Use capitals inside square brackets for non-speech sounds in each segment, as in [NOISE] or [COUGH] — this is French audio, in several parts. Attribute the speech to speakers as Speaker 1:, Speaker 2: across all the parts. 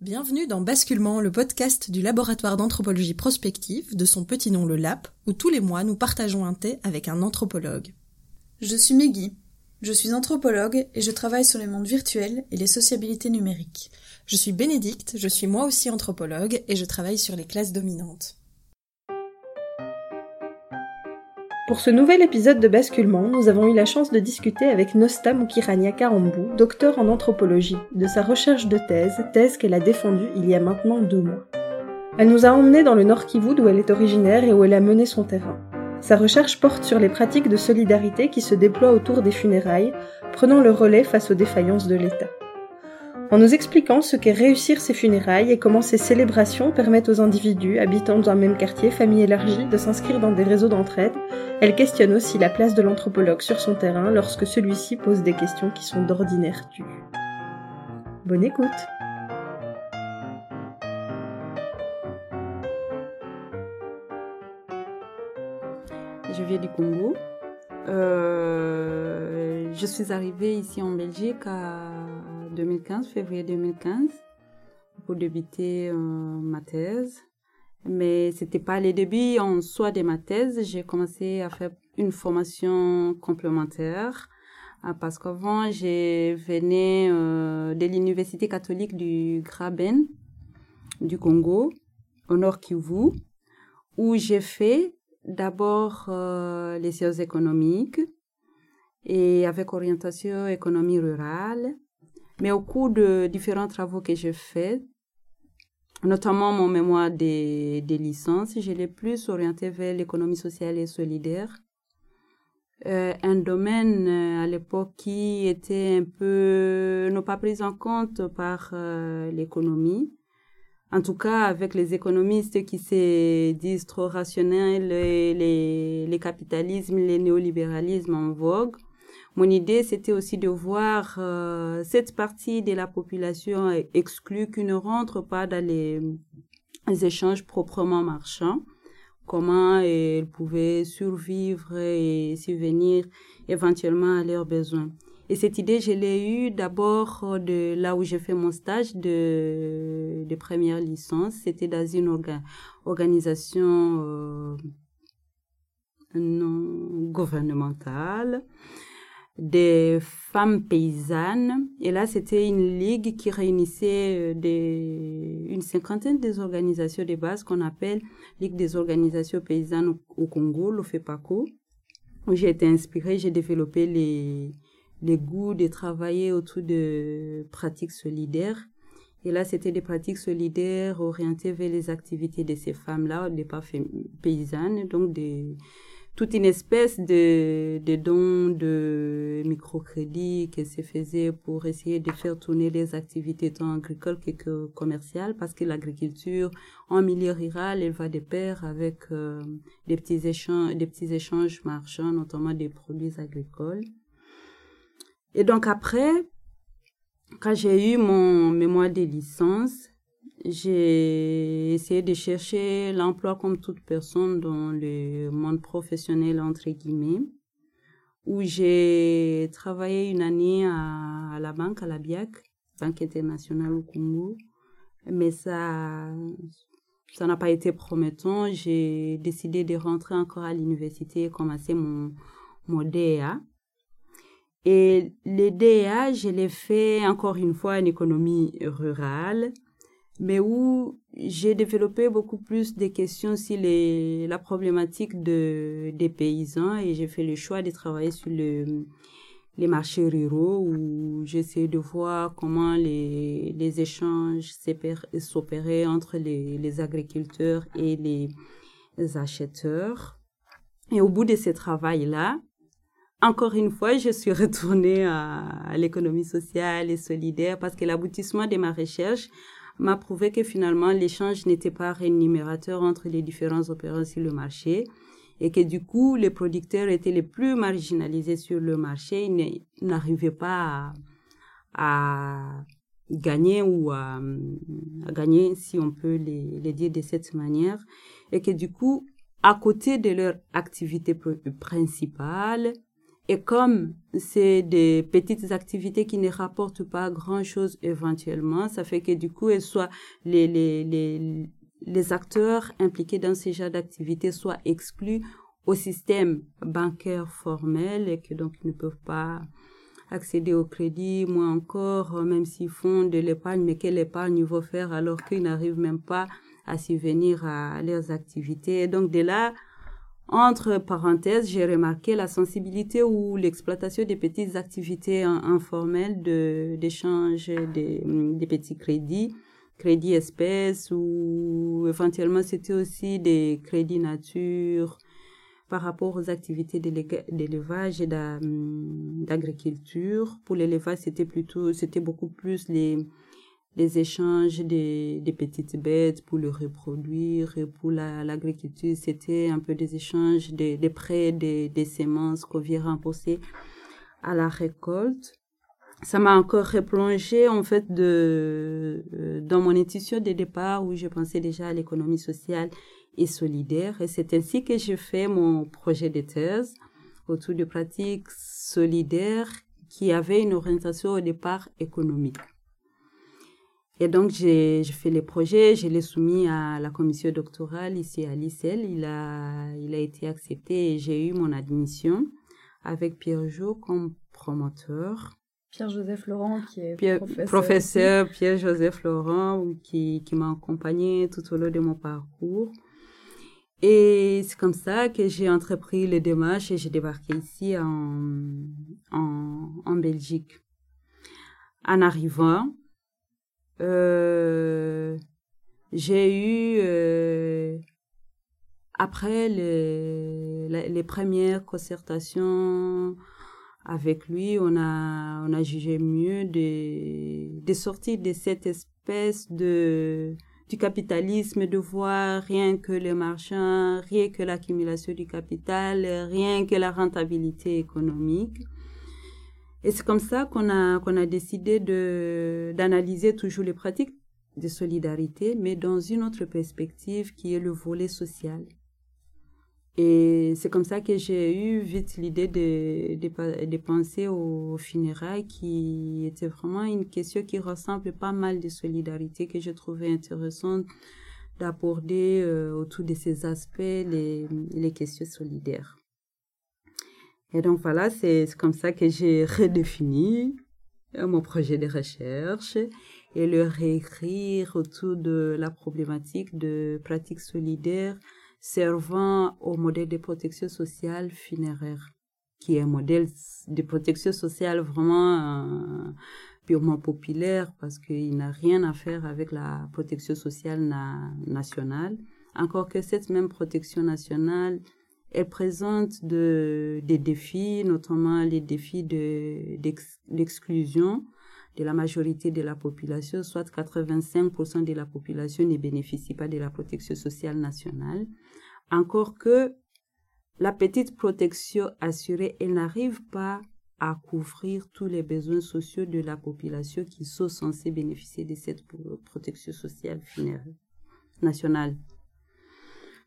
Speaker 1: Bienvenue dans Basculement, le podcast du laboratoire d'anthropologie prospective, de son petit nom le LAP, où tous les mois nous partageons un thé avec un anthropologue.
Speaker 2: Je suis Meggy. Je suis anthropologue et je travaille sur les mondes virtuels et les sociabilités numériques.
Speaker 1: Je suis Bénédicte, je suis moi aussi anthropologue et je travaille sur les classes dominantes. Pour ce nouvel épisode de Basculement, nous avons eu la chance de discuter avec Nosta Mukirania Karambou, docteur en anthropologie, de sa recherche de thèse, thèse qu'elle a défendue il y a maintenant deux mois. Elle nous a emmenés dans le Nord Kivu d'où elle est originaire et où elle a mené son terrain. Sa recherche porte sur les pratiques de solidarité qui se déploient autour des funérailles, prenant le relais face aux défaillances de l'État en nous expliquant ce qu'est réussir ces funérailles et comment ces célébrations permettent aux individus habitant dans un même quartier, famille élargie, de s'inscrire dans des réseaux d'entraide, elle questionne aussi la place de l'anthropologue sur son terrain lorsque celui-ci pose des questions qui sont d'ordinaire tues. Bonne écoute
Speaker 3: Je viens du Congo. Euh, je suis arrivée ici en Belgique à 2015, février 2015, pour débuter euh, ma thèse. Mais c'était pas les débuts en soi de ma thèse. J'ai commencé à faire une formation complémentaire euh, parce qu'avant, je venais de l'université catholique du Graben du Congo, au Nord Kivu, où j'ai fait d'abord les sciences économiques et avec orientation économie rurale. Mais au cours de différents travaux que j'ai faits, notamment mon mémoire des, des licences, je l'ai plus orienté vers l'économie sociale et solidaire. Euh, un domaine euh, à l'époque qui était un peu non pas pris en compte par euh, l'économie. En tout cas, avec les économistes qui se disent trop rationnels, les, les, les capitalismes, les néolibéralismes en vogue, mon idée, c'était aussi de voir euh, cette partie de la population exclue qui ne rentre pas dans les, échanges proprement marchands comment elle pouvait survivre et subvenir éventuellement à leurs besoins. Et cette idée, je l'ai eue d'abord de là où j'ai fait mon stage de, première licence. C'était dans une organisation euh, non gouvernementale des femmes paysannes. Et là, c'était une ligue qui réunissait euh, une cinquantaine des organisations de base qu'on appelle Ligue des organisations paysannes au, Congo, l'OFEPACO, où j'ai été inspirée, j'ai développé les, les goûts de travailler autour de pratiques solidaires. Et là, c'était des pratiques solidaires orientées vers les activités de ces femmes-là, des pas paysannes, donc des, toute une espèce de, de don de microcrédit qui se faisait pour essayer de faire tourner les activités tant agricoles que commerciales parce que l'agriculture en milieu rural, elle va de pair avec euh, des petits échanges, des petits échanges marchands, notamment des produits agricoles. Et donc après, quand j'ai eu mon mémoire de licence, j'ai essayé de chercher l'emploi comme toute personne dans le monde professionnel, entre guillemets, où j'ai travaillé une année à, la banque, à la BIAC, Banque internationale au Congo. Mais ça, ça n'a pas été promettant. J'ai décidé de rentrer encore à l'université et commencer mon, mon DEA. Et le DEA, je l'ai fait encore une fois en économie rurale mais où j'ai développé beaucoup plus de questions sur les, la problématique de, des paysans et j'ai fait le choix de travailler sur le, les marchés ruraux où j'essaie de voir comment les, les échanges s'opéraient entre les, les agriculteurs et les acheteurs. Et au bout de ce travail-là, encore une fois, je suis retournée à, l'économie sociale et solidaire parce que l'aboutissement de ma recherche m'a prouvé que finalement l'échange n'était pas rémunérateur entre les différents opérants sur le marché et que du coup les producteurs étaient les plus marginalisés sur le marché, ils n'arrivaient pas à, gagner ou à, gagner si on peut les dire de cette manière. Et que du coup à côté de leur activité principale, Et comme c'est des petites activités qui ne rapportent pas grand-chose éventuellement, ça fait que du coup, elles soient les, les, les, les acteurs impliqués dans ces genres d'activités soient exclus au système bancaire formel et que donc ils ne peuvent pas accéder au crédit, moins encore, même s'ils font de l'épargne, mais quelle épargne ils vont faire alors qu'ils n'arrivent même pas à subvenir à leurs activités. Et donc de là, entre parenthèses, j'ai remarqué la sensibilité ou l'exploitation des petites activités informelles d'échange des, des petits crédits, crédits espèces ou éventuellement c'était aussi des crédits nature par rapport aux activités d'élevage et d'agriculture. Pour l'élevage, c'était plutôt, c'était beaucoup plus les les échanges des, petites bêtes pour le reproduire. Et pour l'agriculture, c'était un peu des échanges, des, prêts, des, des semences qu'on vient rembourser à la récolte. Ça m'a encore replongé en fait euh, dans mon étude de départ où je pensais déjà à l'économie sociale et solidaire. Et c'est ainsi que j'ai fait mon projet de thèse autour de pratiques solidaires qui avaient une orientation au départ économique. Et donc, j'ai fait les projets, je l'ai soumis à la commission doctorale ici à l'ICEL. Il a, il a été accepté et j'ai eu mon admission avec Pierre Jo comme promoteur.
Speaker 2: Pierre-Joseph Laurent, qui est
Speaker 3: professeur. Professeur Pierre-Joseph Laurent, qui, qui m'a accompagné tout au long de mon parcours. Et c'est comme ça que j'ai entrepris les démarches et j'ai débarqué ici en, en, en Belgique. En arrivant, euh, j'ai eu, euh, après les, les, premières concertations avec lui, on a, on a jugé mieux de, de sortir de cette espèce de, du capitalisme, de voir rien que le marchand, rien que l'accumulation du capital, rien que la rentabilité économique et c'est comme ça qu'on a, qu'on a décidé de, d'analyser toujours les pratiques de solidarité, mais dans une autre perspective qui est le volet social. Et c'est comme ça que j'ai eu vite l'idée de, de, penser aux funérailles, qui était vraiment une question qui ressemble pas mal de solidarité que je trouvais intéressante d'aborder euh, autour de ces aspects les, les questions solidaires. Et donc voilà, c'est comme ça que j'ai redéfini euh, mon projet de recherche et le réécrire autour de la problématique de pratiques solidaires servant au modèle de protection sociale funéraire, qui est un modèle de protection sociale vraiment euh, purement populaire parce qu'il n'a rien à faire avec la protection sociale nationale. Encore que cette même protection nationale elle présente de, des défis, notamment les défis de, de la majorité de la population, soit 85% de la population ne bénéficie pas de la protection sociale nationale. Encore que la petite protection assurée, elle n'arrive pas à couvrir tous les besoins sociaux de la population qui sont censés bénéficier de cette protection sociale nationale.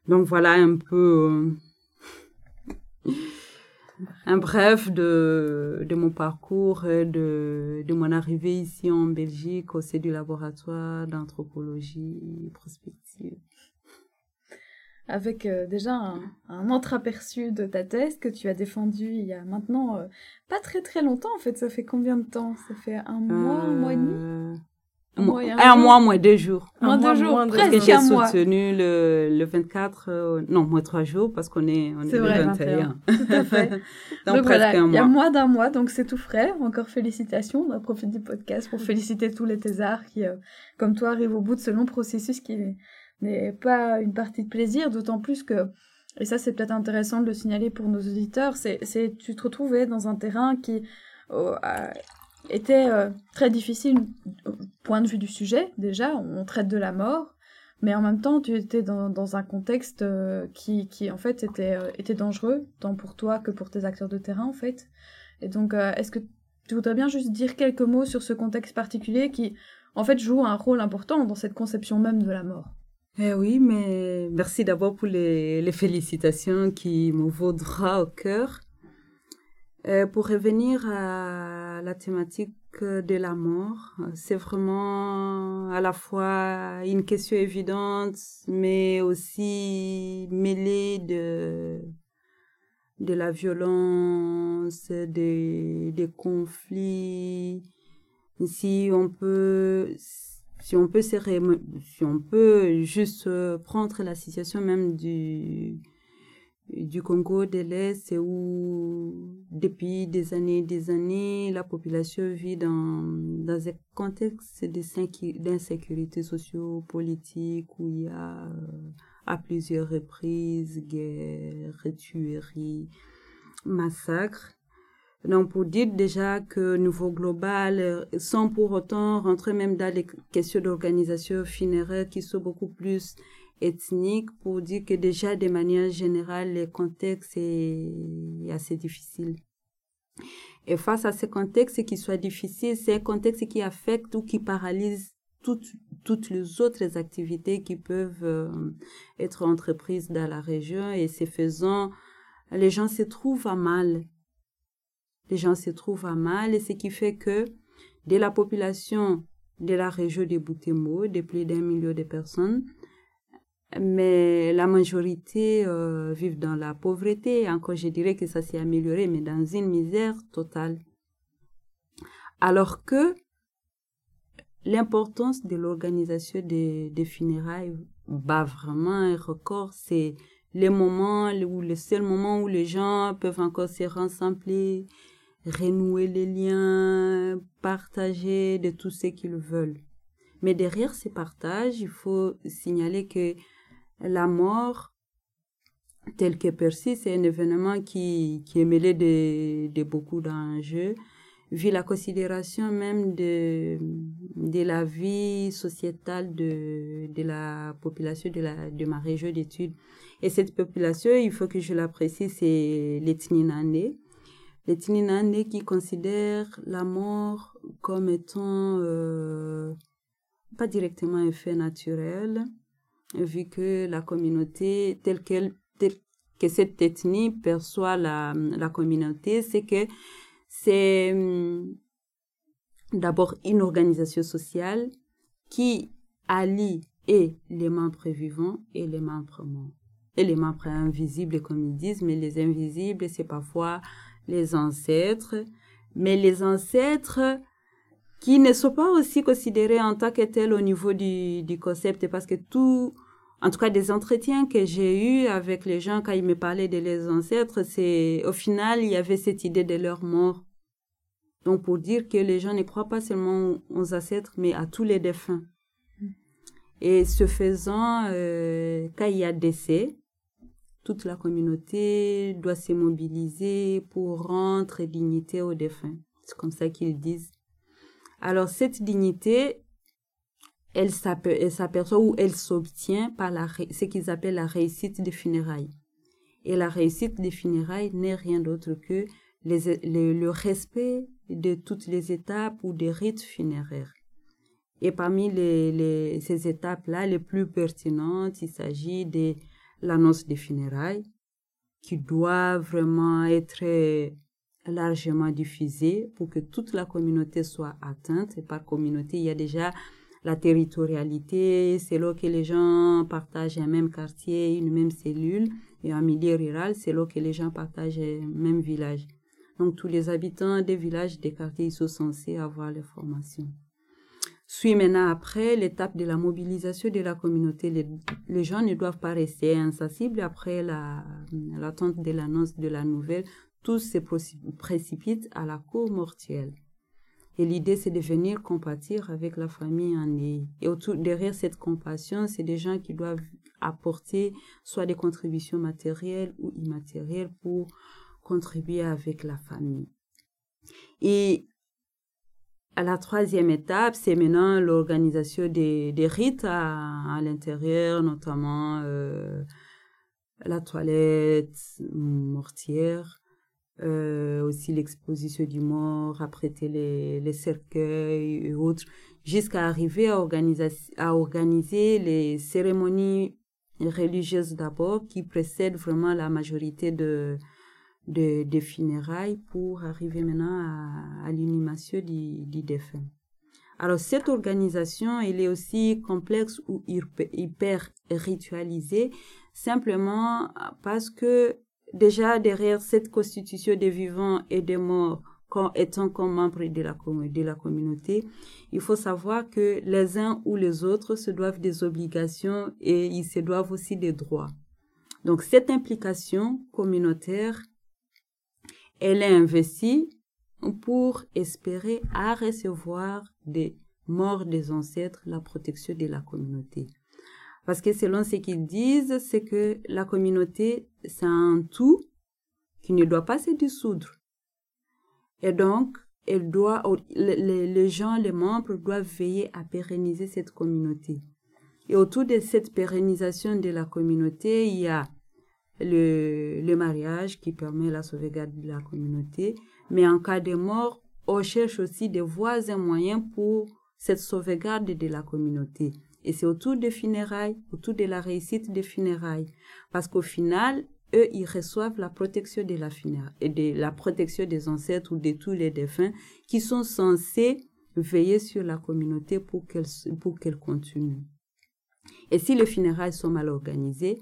Speaker 3: Donc voilà un peu euh, un bref de, de mon parcours et de, de mon arrivée ici en Belgique au sein du laboratoire d'anthropologie prospective.
Speaker 2: Avec euh, déjà un, un entreaperçu de ta thèse que tu as défendue il y a maintenant euh, pas très très longtemps en fait. Ça fait combien de temps? Ça fait un mois, un mois et demi?
Speaker 3: Un, mois, un, mois, moins deux jours.
Speaker 2: Moins deux jours,
Speaker 3: parce que j'ai soutenu le, le 24, euh, non, moins trois jours, parce qu'on est, on est,
Speaker 2: vrai,
Speaker 3: le 21.
Speaker 2: Tout à fait. [LAUGHS]
Speaker 3: donc,
Speaker 2: donc
Speaker 3: presque
Speaker 2: voilà,
Speaker 3: un
Speaker 2: il y a
Speaker 3: mois.
Speaker 2: moins d'un mois, donc c'est tout frais. Encore félicitations. On profite du podcast pour féliciter tous les thésards qui, euh, comme toi, arrivent au bout de ce long processus qui n'est pas une partie de plaisir, d'autant plus que, et ça c'est peut-être intéressant de le signaler pour nos auditeurs, c'est, c'est tu te retrouvais dans un terrain qui, euh, était euh, très difficile au point de vue du sujet, déjà, on traite de la mort, mais en même temps, tu étais dans, un contexte euh, qui, qui, en fait, était, euh, était dangereux, tant pour toi que pour tes acteurs de terrain, en fait. Et donc, euh, est-ce que tu voudrais bien juste dire quelques mots sur ce contexte particulier qui, en fait, joue un rôle important dans cette conception même de la mort?
Speaker 3: Eh oui, mais merci d'abord pour les, les félicitations qui me vaut droit au cœur. Euh, pour revenir à la thématique de la mort, c'est vraiment à la fois une question évidente, mais aussi mêlée de, de la violence, des, des conflits. Si on peut, si on peut, si on peut juste prendre la situation même du, du Congo de l'Est où depuis des années des années la population vit dans, dans un contexte d'insécurité socio-politique où il y a à plusieurs reprises guerres, tueries, massacres. Donc pour dire déjà que niveau global, sans pour autant rentrer même dans les questions d'organisation funéraire qui sont beaucoup plus ethnique pour dire que déjà de manière générale, le contexte est assez difficile. Et face à ce contexte qui soit difficile, c'est un contexte qui affecte ou qui paralyse toutes, toutes les autres activités qui peuvent euh, être entreprises dans la région et c'est faisant, les gens se trouvent à mal. Les gens se trouvent à mal et ce qui fait que de la population de la région de Boutémo, de plus d'un million de personnes, mais la majorité euh, vivent dans la pauvreté. Encore, je dirais que ça s'est amélioré, mais dans une misère totale. Alors que l'importance de l'organisation des, funérailles bat vraiment un record. C'est les moments où le seul moment où les gens peuvent encore se rassembler, renouer les liens, partager de tout ce qu'ils veulent. Mais derrière ces partages, il faut signaler que la mort, telle que perçue, c'est un événement qui, qui est mêlé de, de beaucoup d'enjeux, vu la considération même de, de la vie sociétale de, de la population de, la, de ma région d'études. Et cette population, il faut que je la précise, c'est les Tninandé. Les Tninandé qui considèrent la mort comme étant euh, pas directement un fait naturel, vu que la communauté telle qu'elle que cette ethnie perçoit la, la communauté, c'est que c'est hum, d'abord une organisation sociale qui allie et les membres vivants et les membres morts. Et les membres invisibles, comme ils disent, mais les invisibles, c'est parfois les ancêtres. Mais les ancêtres qui ne sont pas aussi considérés en tant que tels au niveau du, du concept parce que tout, en tout cas des entretiens que j'ai eus avec les gens quand ils me parlaient de leurs ancêtres, c'est au final il y avait cette idée de leur mort. Donc pour dire que les gens ne croient pas seulement aux ancêtres mais à tous les défunts. Et ce faisant, euh, quand il y a décès, toute la communauté doit se mobiliser pour rendre dignité aux défunts. C'est comme ça qu'ils disent. Alors cette dignité, elle s'aperçoit ou elle s'obtient par la, ce qu'ils appellent la réussite des funérailles. Et la réussite des funérailles n'est rien d'autre que le respect de toutes les étapes ou des rites funéraires. Et parmi ces étapes-là, les plus pertinentes, il s'agit de l'annonce des funérailles, qui doit vraiment être largement diffusée pour que toute la communauté soit atteinte. Et par communauté, il y a déjà la territorialité, c'est là que les gens partagent un même quartier, une même cellule. Et en milieu rural, c'est là que les gens partagent un même village. Donc tous les habitants des villages, des quartiers, ils sont censés avoir les formations. Suit maintenant après l'étape de la mobilisation de la communauté. Les, gens ne doivent pas rester insensibles après l'attente la, de l'annonce de la nouvelle tous se précipitent à la cour mortuelle. Et l'idée, c'est de venir compatir avec la famille en Et derrière cette compassion, c'est des gens qui doivent apporter soit des contributions matérielles ou immatérielles pour contribuer avec la famille. Et à la troisième étape, c'est maintenant l'organisation des, rites à, à l'intérieur, notamment euh, la toilette mortière, euh, aussi l'exposition du mort, apprêter les, les cercueils et autres, jusqu'à arriver à organiser, à les cérémonies religieuses d'abord qui précèdent vraiment la majorité de, de, funérailles pour arriver maintenant à, à l'inhumation du défunt. Alors cette organisation, elle est aussi complexe ou hyper ritualisée, simplement parce que déjà derrière cette constitution des vivants et des morts, étant comme membres de la, de la communauté, il faut savoir que les uns ou les autres se doivent des obligations et ils se doivent aussi des droits. Donc cette implication communautaire, elle est investie pour espérer à recevoir des morts des ancêtres la protection de la communauté. Parce que selon ce qu'ils disent, c'est que la communauté, c'est un tout qui ne doit pas se dissoudre. Et donc, les, gens, les membres doivent veiller à pérenniser cette communauté. Et autour de cette pérennisation de la communauté, il y a le mariage qui permet la sauvegarde de la communauté. Mais en cas de mort, on cherche aussi des voies et moyens pour cette sauvegarde de la communauté. Et c'est autour des funérailles, autour de la réussite des funérailles. Parce qu'au final, eux, ils reçoivent la protection de la funéraille, de la protection des ancêtres ou de tous les défunts qui sont censés veiller sur la communauté pour qu'elle, pour qu'elle continue. Et si les funérailles sont mal organisées,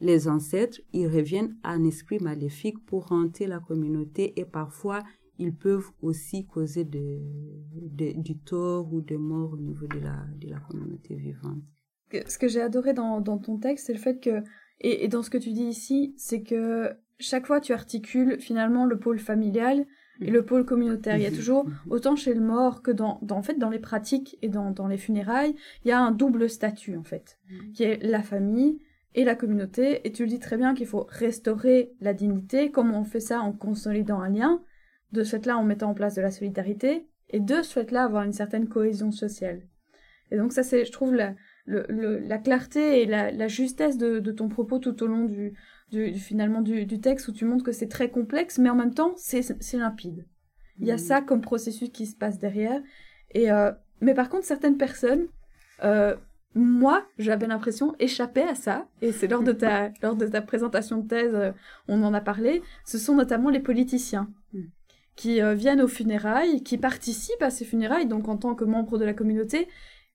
Speaker 3: les ancêtres, ils reviennent un esprit maléfique pour hanter la communauté et parfois ils peuvent aussi causer du tort ou de mort au niveau de la, de la communauté vivante.
Speaker 2: Ce que j'ai adoré dans, ton texte, c'est le fait que, et, dans ce que tu dis ici, c'est que chaque fois tu articules finalement le pôle familial et le pôle communautaire. Il y a toujours, autant chez le mort que dans, en fait, dans les pratiques et dans, dans les funérailles, il y a un double statut, en fait, qui est la famille et la communauté. Et tu le dis très bien qu'il faut restaurer la dignité. Comment on fait ça en consolidant un lien de ce fait-là en mettant en place de la solidarité, et de ce fait-là avoir une certaine cohésion sociale. Et donc ça, c'est, je trouve, la, la clarté et la, justesse de, ton propos tout au long du, du, finalement du, texte, où tu montres que c'est très complexe, mais en même temps, c'est, limpide. Il y a mmh. ça comme processus qui se passe derrière. Et, euh, mais par contre, certaines personnes, euh, moi, j'avais l'impression, échapper à ça, et c'est lors de ta, [LAUGHS] lors de ta présentation de thèse, euh, on en a parlé, ce sont notamment les politiciens. Qui euh, viennent aux funérailles, qui participent à ces funérailles, donc en tant que membres de la communauté,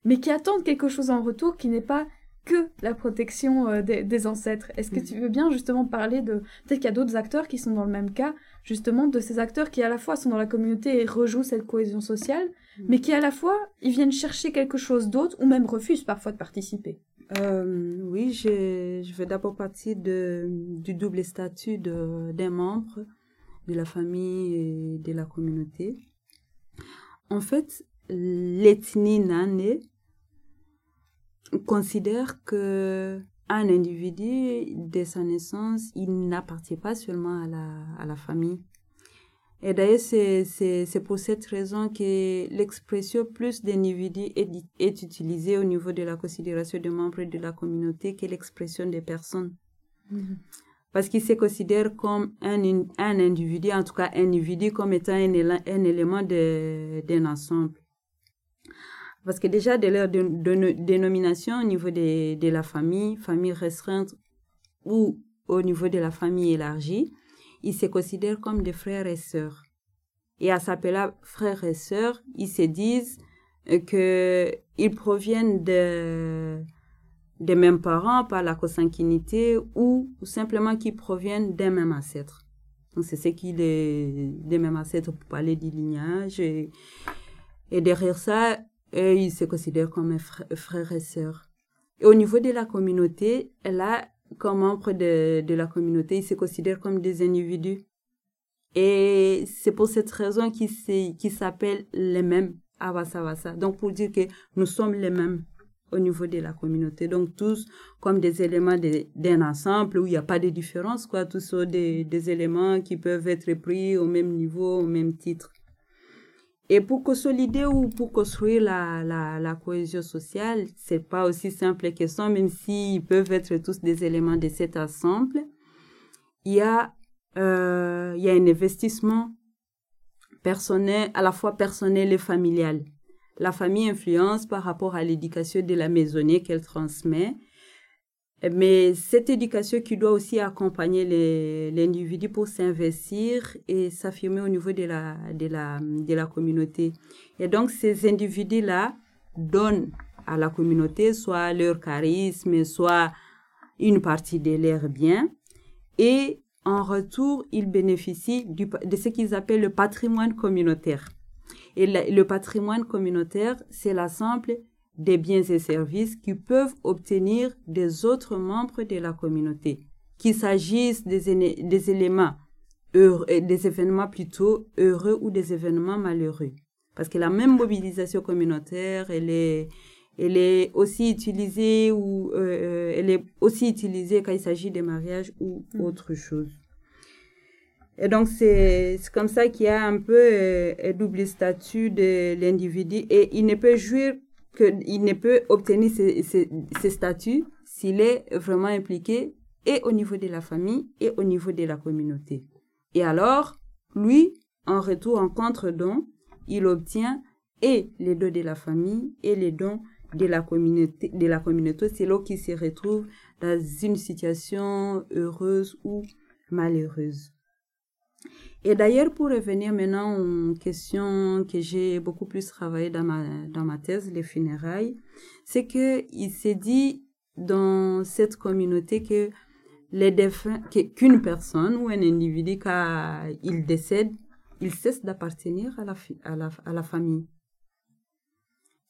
Speaker 2: mais qui attendent quelque chose en retour qui n'est pas que la protection euh, des, ancêtres. Est-ce que tu veux bien justement parler de... Peut-être qu'il y a d'autres acteurs qui sont dans le même cas, justement, de ces acteurs qui à la fois sont dans la communauté et rejouent cette cohésion sociale, mm. mais qui à la fois, ils viennent chercher quelque chose d'autre ou même refusent parfois de participer?
Speaker 3: Euh, oui, je, vais d'abord partir de, du double statut d'un membre de la famille et de la communauté. En fait, l'ethnie nane considère que un individu, dès sa naissance, il n'appartient pas seulement à la, à la famille. Et d'ailleurs, c'est pour cette raison que l'expression plus d'individus est, utilisée au niveau de la considération des membres de la communauté que l'expression des personnes. Mm-hmm parce qu'il se considère comme un, un individu, en tout cas un individu comme étant un, élément d'un ensemble. Parce que déjà, de leur dénomination au niveau de, de la famille, famille restreinte ou au niveau de la famille élargie, ils se considèrent comme des frères et sœurs. Et à s'appeler frères et sœurs, ils se disent qu'ils proviennent de, des mêmes parents par la consanguinité ou, simplement qui proviennent des mêmes ancêtres. Donc c'est ce qui les des mêmes ancêtres pour parler du lignage et, derrière ça, ils se considèrent comme frères et sœurs. Et au niveau de la communauté, là, comme membres de, la communauté, ils se considèrent comme des individus. Et c'est pour cette raison qu'ils s'appellent les mêmes, Avasa Donc pour dire que nous sommes les mêmes au niveau de la communauté. Donc tous comme des éléments d'un ensemble où il n'y a pas de différence, quoi. Tous sont des, éléments qui peuvent être pris au même niveau, au même titre. Et pour consolider ou pour construire la, la, la cohésion sociale, c'est pas aussi simple que ça, même s'ils peuvent être tous des éléments de cet ensemble. Il y a, euh, il y a un investissement personnel, à la fois personnel et familial la famille influence par rapport à l'éducation de la maisonnée qu'elle transmet. Mais cette éducation qui doit aussi accompagner l'individu pour s'investir et s'affirmer au niveau de la, de, la, de la communauté. Et donc, ces individus-là donnent à la communauté soit leur charisme, soit une partie de leurs biens. Et en retour, ils bénéficient de ce qu'ils appellent le patrimoine communautaire. Et le patrimoine communautaire, c'est la simple des biens et services qu'ils peuvent obtenir des autres membres de la communauté, qu'il s'agisse des, des éléments heureux, euh, des événements plutôt heureux ou des événements malheureux. Parce que la même mobilisation communautaire, elle est, elle est aussi utilisée ou euh, euh, elle est aussi utilisée quand il s'agit de mariage ou mm. autre chose. Et donc c'est comme ça qu'il y a un peu un double statut de l'individu et il ne peut jouir qu'il ne peut obtenir ces, statuts s'il est vraiment impliqué et au niveau de la famille et au niveau de la communauté. Et alors, lui, en retour, en contre-don, il obtient et les dons de la famille et les dons de la communauté, de la communauté, c'est là qu'il se retrouve dans une situation heureuse ou malheureuse. Et d'ailleurs, pour revenir maintenant aux questions que j'ai beaucoup plus travaillé dans ma, dans ma thèse, les funérailles, c'est que il s'est dit dans cette communauté que les défunts, qu'une personne ou un individu, quand il décède, il cesse d'appartenir à la, à, la, à la famille.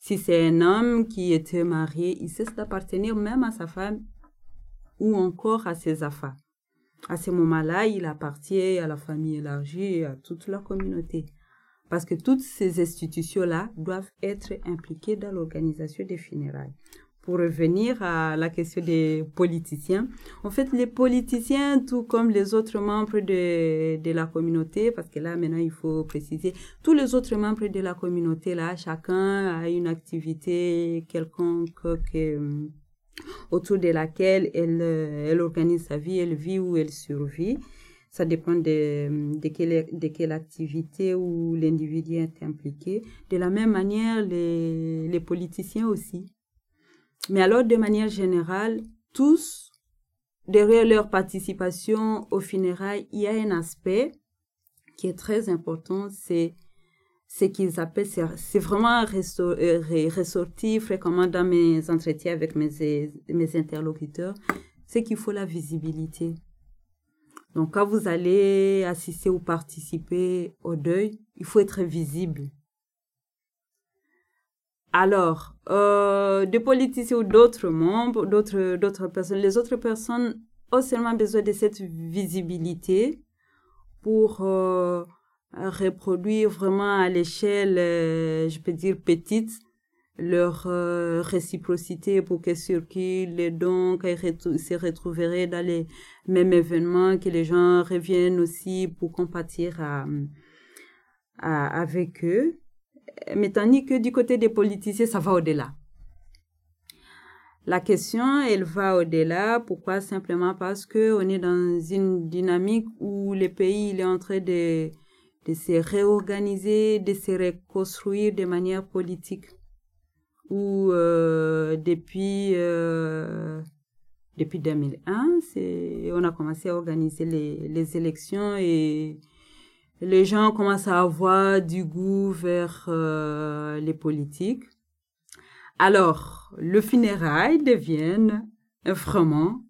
Speaker 3: Si c'est un homme qui était marié, il cesse d'appartenir même à sa femme ou encore à ses affaires. À ce moment-là, il appartient à la famille élargie et à toute la communauté. Parce que toutes ces institutions-là doivent être impliquées dans l'organisation des funérailles. Pour revenir à la question des politiciens, en fait, les politiciens, tout comme les autres membres de, de la communauté, parce que là, maintenant, il faut préciser, tous les autres membres de la communauté, là, chacun a une activité quelconque que, autour de laquelle elle, euh, elle organise sa vie, elle vit ou elle survit. Ça dépend de, de, quelle, de quelle activité où l'individu est impliqué. De la même manière, les, les politiciens aussi. Mais alors, de manière générale, tous, derrière leur participation aux funérailles, il y a un aspect qui est très important, c'est ce qu'ils appellent, c'est vraiment euh, ressorti fréquemment dans mes entretiens avec mes, mes interlocuteurs, c'est qu'il faut la visibilité. Donc, quand vous allez assister ou participer au deuil, il faut être visible. Alors, euh, des politiciens ou d'autres membres, d'autres, personnes, les autres personnes ont seulement besoin de cette visibilité pour euh, reproduire vraiment à l'échelle, euh, je peux dire petite, leur euh, réciprocité pour que circulent les dons, se retrouveraient dans les mêmes événements, que les gens reviennent aussi pour compatir avec eux. Mais tandis que du côté des politiciens, ça va au-delà. La question, elle va au-delà. Pourquoi? Simplement parce que on est dans une dynamique où le pays il est en train de de se réorganiser, de se reconstruire de manière politique. Ou euh, depuis, euh, depuis 2001, on a commencé à organiser les, les élections et les gens commencent à avoir du goût vers euh, les politiques. Alors, le funérail devient vraiment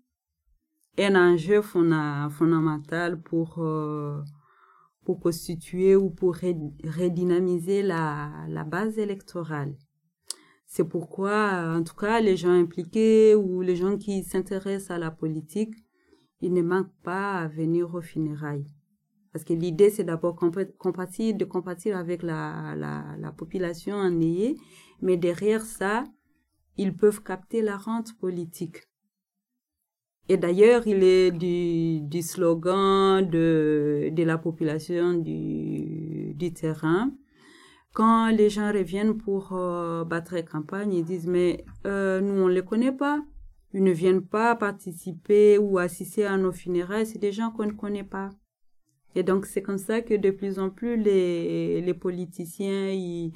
Speaker 3: un enjeu fondamental pour euh, pour constituer ou pour redynamiser la, base électorale. C'est pourquoi, en tout cas, les gens impliqués ou les gens qui s'intéressent à la politique, ils ne manquent pas à venir aux funérailles. Parce que l'idée, c'est d'abord compatir, de compatir avec la, la, la population ennuyée, mais derrière ça, ils peuvent capter la rente politique. Et d'ailleurs, il est du, slogan de, la population du, terrain. Quand les gens reviennent pour euh, battre campagne, ils disent, mais euh, nous, on ne les connaît pas. Ils ne viennent pas participer ou assister à nos funérailles. C'est des gens qu'on ne connaît pas. Et donc, c'est comme ça que de plus en plus, les, les politiciens, ils,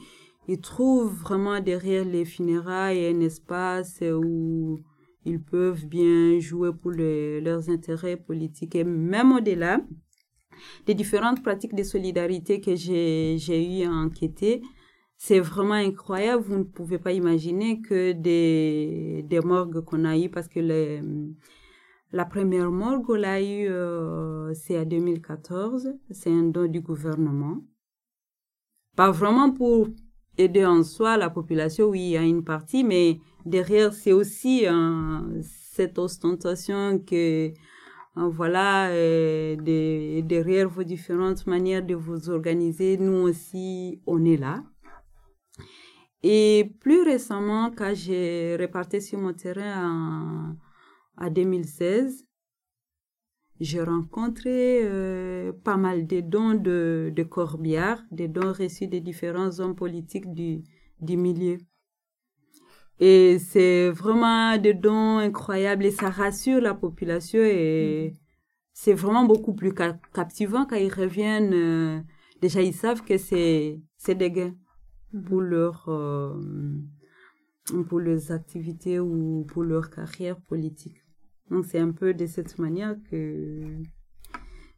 Speaker 3: ils trouvent vraiment derrière les funérailles un espace où ils peuvent bien jouer pour leurs intérêts politiques et même au-delà des différentes pratiques de solidarité que j'ai eu à enquêter. C'est vraiment incroyable. Vous ne pouvez pas imaginer que des, morgues qu'on a eues parce que la première morgue, on l'a eu, euh, c'est en 2014. C'est un don du gouvernement. Pas vraiment pour aider en soi la population, oui, il y a une partie, mais derrière, c'est aussi cette ostentation que, voilà, euh, derrière vos différentes manières de vous organiser, nous aussi, on est là. Et plus récemment, quand j'ai reparti sur mon terrain en, 2016, j'ai rencontré euh, pas mal de dons de, de Corbière, des dons reçus des différents hommes politiques du, milieu. Et c'est vraiment des dons incroyables et ça rassure la population et c'est vraiment beaucoup plus captivant quand ils reviennent. Euh, déjà, ils savent que c'est, c'est des gains pour leur, euh, pour leurs activités ou pour leur carrière politique. Donc, c'est un peu de cette manière que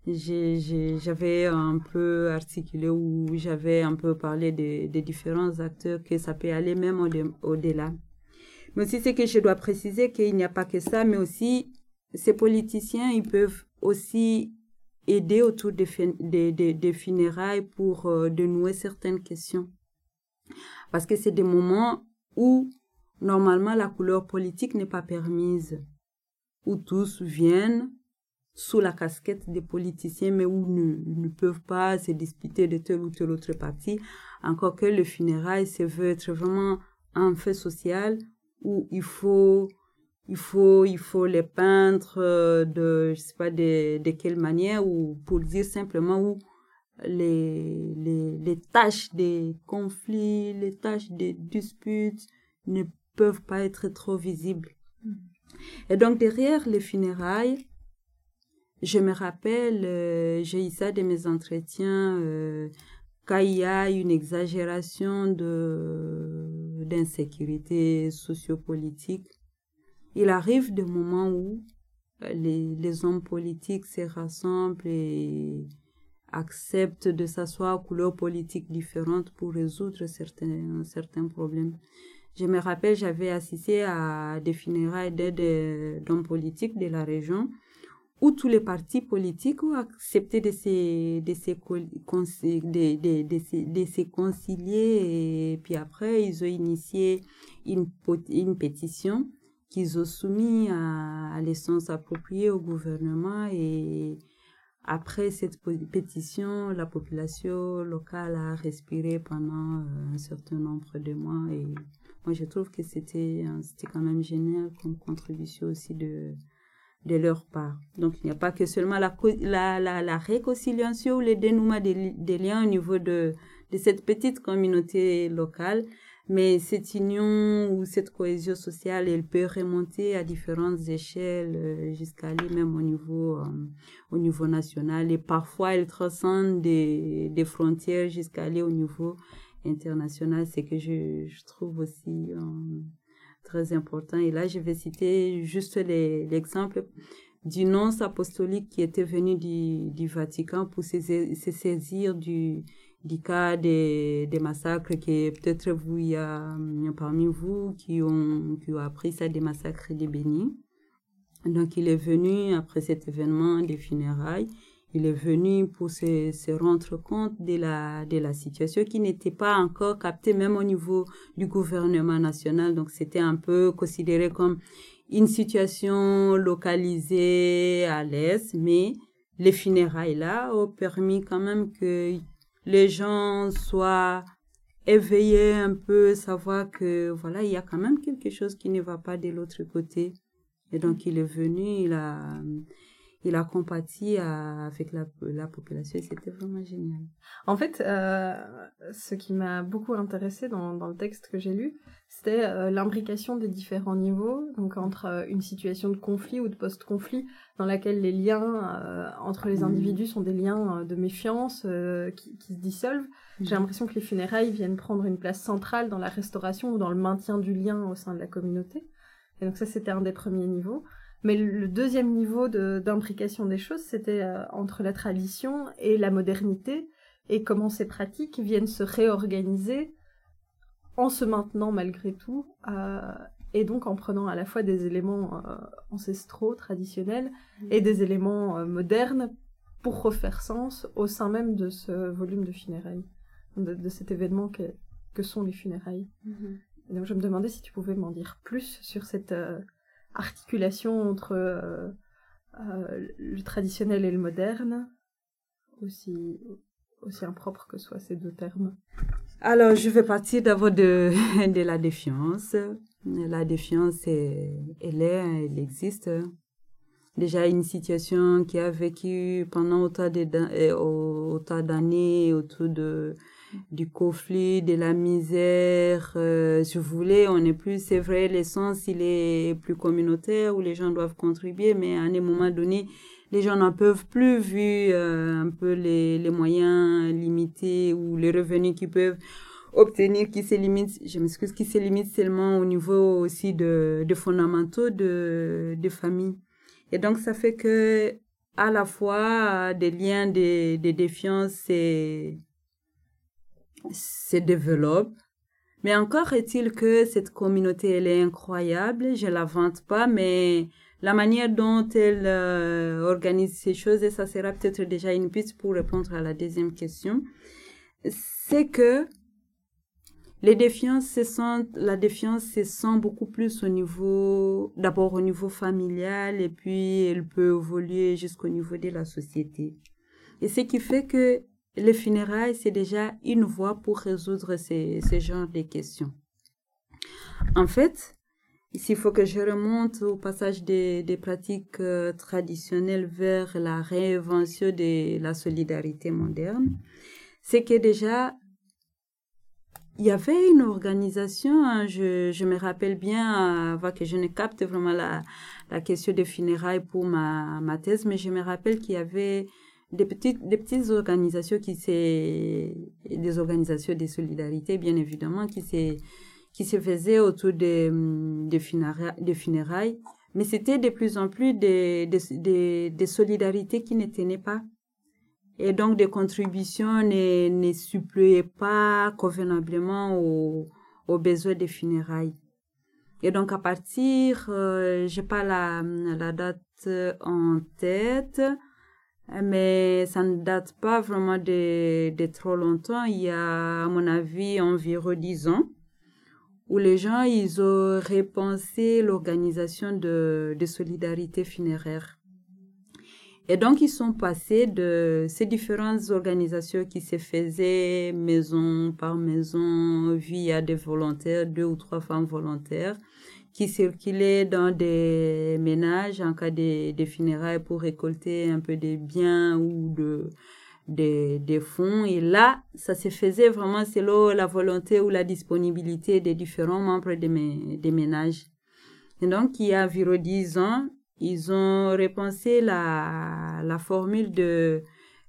Speaker 3: j'avais un peu articulé ou j'avais un peu parlé des, différents acteurs que ça peut aller même au-delà. Mais aussi, c'est que je dois préciser qu'il n'y a pas que ça, mais aussi, ces politiciens, ils peuvent aussi aider autour des, des, funérailles pour euh, dénouer certaines questions. Parce que c'est des moments où, normalement, la couleur politique n'est pas permise, où tous viennent sous la casquette des politiciens, mais où ne, ne peuvent pas se disputer de tel ou tel autre parti. Encore que le funérail, ça veut être vraiment un fait social où il faut il faut il faut les peindre euh, de je sais pas de, de quelle manière ou pour dire simplement où les, les, les tâches des conflits, les tâches des disputes ne peuvent pas être trop visibles. Et donc derrière les funérailles, je me rappelle, euh, j'ai eu ça de mes entretiens, euh, quand il y a une exagération d'insécurité sociopolitique, il arrive des moments où euh, les, les hommes politiques se rassemblent et acceptent de s'asseoir à couleurs politiques différentes pour résoudre certains, certains problèmes. Je me rappelle, j'avais assisté à des funérailles d'hommes politiques de la région où tous les partis politiques ont accepté de se, de se, concilier et puis après ils ont initié une, une pétition qu'ils ont soumis à, à l'essence appropriée au gouvernement et après cette pétition, la population locale a respiré pendant euh, un certain nombre de mois et moi je trouve que c'était c'était quand même génial comme contribution aussi de de leur part. Donc, il n'y a pas que seulement la, la, la, réconciliation ou le dénouement des, des, liens au niveau de, de cette petite communauté locale, mais cette union ou cette cohésion sociale, elle peut remonter à différentes échelles euh, jusqu'à aller même au niveau, euh, au niveau national et parfois elle transcende des, des frontières jusqu'à aller au niveau international. C'est que je, trouve aussi euh, très important. Et là, je vais citer juste l'exemple du nonce apostolique qui était venu du, Vatican pour se, saisir du, cas des, des massacres que peut-être vous, il y a parmi vous qui ont, qui ont appris ça des massacres de Béni. Donc, il est venu après cet événement des funérailles il est venu pour se, se, rendre compte de la, de la situation qui n'était pas encore captée même au niveau du gouvernement national. Donc c'était un peu considéré comme une situation localisée à l'Est, mais les funérailles là ont permis quand même que les gens soient éveillés un peu, savoir que voilà, il y a quand même quelque chose qui ne va pas de l'autre côté. Et donc il est venu, il a il a compati avec la, la population c'était vraiment génial.
Speaker 1: En fait, euh, ce qui m'a beaucoup intéressé dans, dans, le texte que j'ai lu, c'était euh, l'imbrication des différents niveaux, donc entre euh, une situation de conflit ou de post-conflit dans laquelle les liens entre les mmh. individus sont des liens de méfiance qui, qui, se dissolvent. J'ai mmh. l'impression que les funérailles viennent prendre une place centrale dans la restauration ou dans le maintien du lien au sein de la communauté. Et donc ça, c'était un des premiers niveaux. Mais le deuxième niveau d'imbrication des choses, c'était euh, entre la tradition et la modernité, et comment ces pratiques viennent se réorganiser en se maintenant malgré tout, euh, et donc en prenant à la fois des éléments euh, ancestraux, traditionnels, mmh. et des éléments modernes pour refaire sens au sein même de ce volume de funérailles, de, cet événement que, que, sont les funérailles. Mmh. donc je me demandais si tu pouvais m'en dire plus sur cette articulation entre euh, euh, le traditionnel et le moderne, aussi, aussi impropre que soient ces deux termes
Speaker 3: Alors, je vais partir d'abord de, [LAUGHS] de la défiance. La défiance, elle est, elle existe. Déjà, une situation qui a vécu pendant autant d'années autour de du conflit, de la misère. Euh, je voulais, on est plus, c'est vrai, l'essence, il est plus communautaire où les gens doivent contribuer, mais à un moment donné, les gens n'en peuvent plus vu euh, un peu les, les moyens limités ou les revenus qu'ils peuvent obtenir qui se limitent, je m'excuse, qui se limitent seulement au niveau aussi de, de fondamentaux de, de famille. Et donc, ça fait que, à la fois, des liens de, de défiance et se développe. Mais encore est-il que cette communauté, elle est incroyable. Je la vante pas, mais la manière dont elle euh, organise ces choses, et ça sera peut-être déjà une piste pour répondre à la deuxième question, c'est que les défiances se la défiance se sent beaucoup plus au niveau, d'abord au niveau familial, et puis elle peut évoluer jusqu'au niveau de la société. Et ce qui fait que les funérailles, c'est déjà une voie pour résoudre ces genres de questions. En fait, ici, il faut que je remonte au passage des, pratiques euh, traditionnelles vers la réinvention de la solidarité moderne. C'est que déjà, il y avait une organisation, hein, je, me rappelle bien, avant que je ne capte vraiment la, question des funérailles pour ma thèse, mais je me rappelle qu'il y avait des petites, des petites organisations qui des organisations de solidarité, bien évidemment, qui se, qui se faisaient autour des, des, funérailles, des funérailles. Mais c'était de plus en plus des, des, des, solidarités qui ne tenaient pas. Et donc, des contributions ne, ne suppléaient pas convenablement aux, aux besoins des funérailles. Et donc, à partir, euh, j'ai pas la, la date en tête, mais ça ne date pas vraiment de, de trop longtemps. Il y a, à mon avis, environ dix ans, où les gens, ils ont repensé l'organisation de, de solidarité funéraire. Et donc, ils sont passés de ces différentes organisations qui se faisaient maison par maison via des volontaires, deux ou trois femmes volontaires, qui circulait dans des ménages en cas de, de funérailles pour récolter un peu des biens ou de, des, des fonds. Et là, ça se faisait vraiment selon la volonté ou la disponibilité des différents membres des, ménages. Et donc, il y a environ dix ans, ils ont repensé la, la formule de,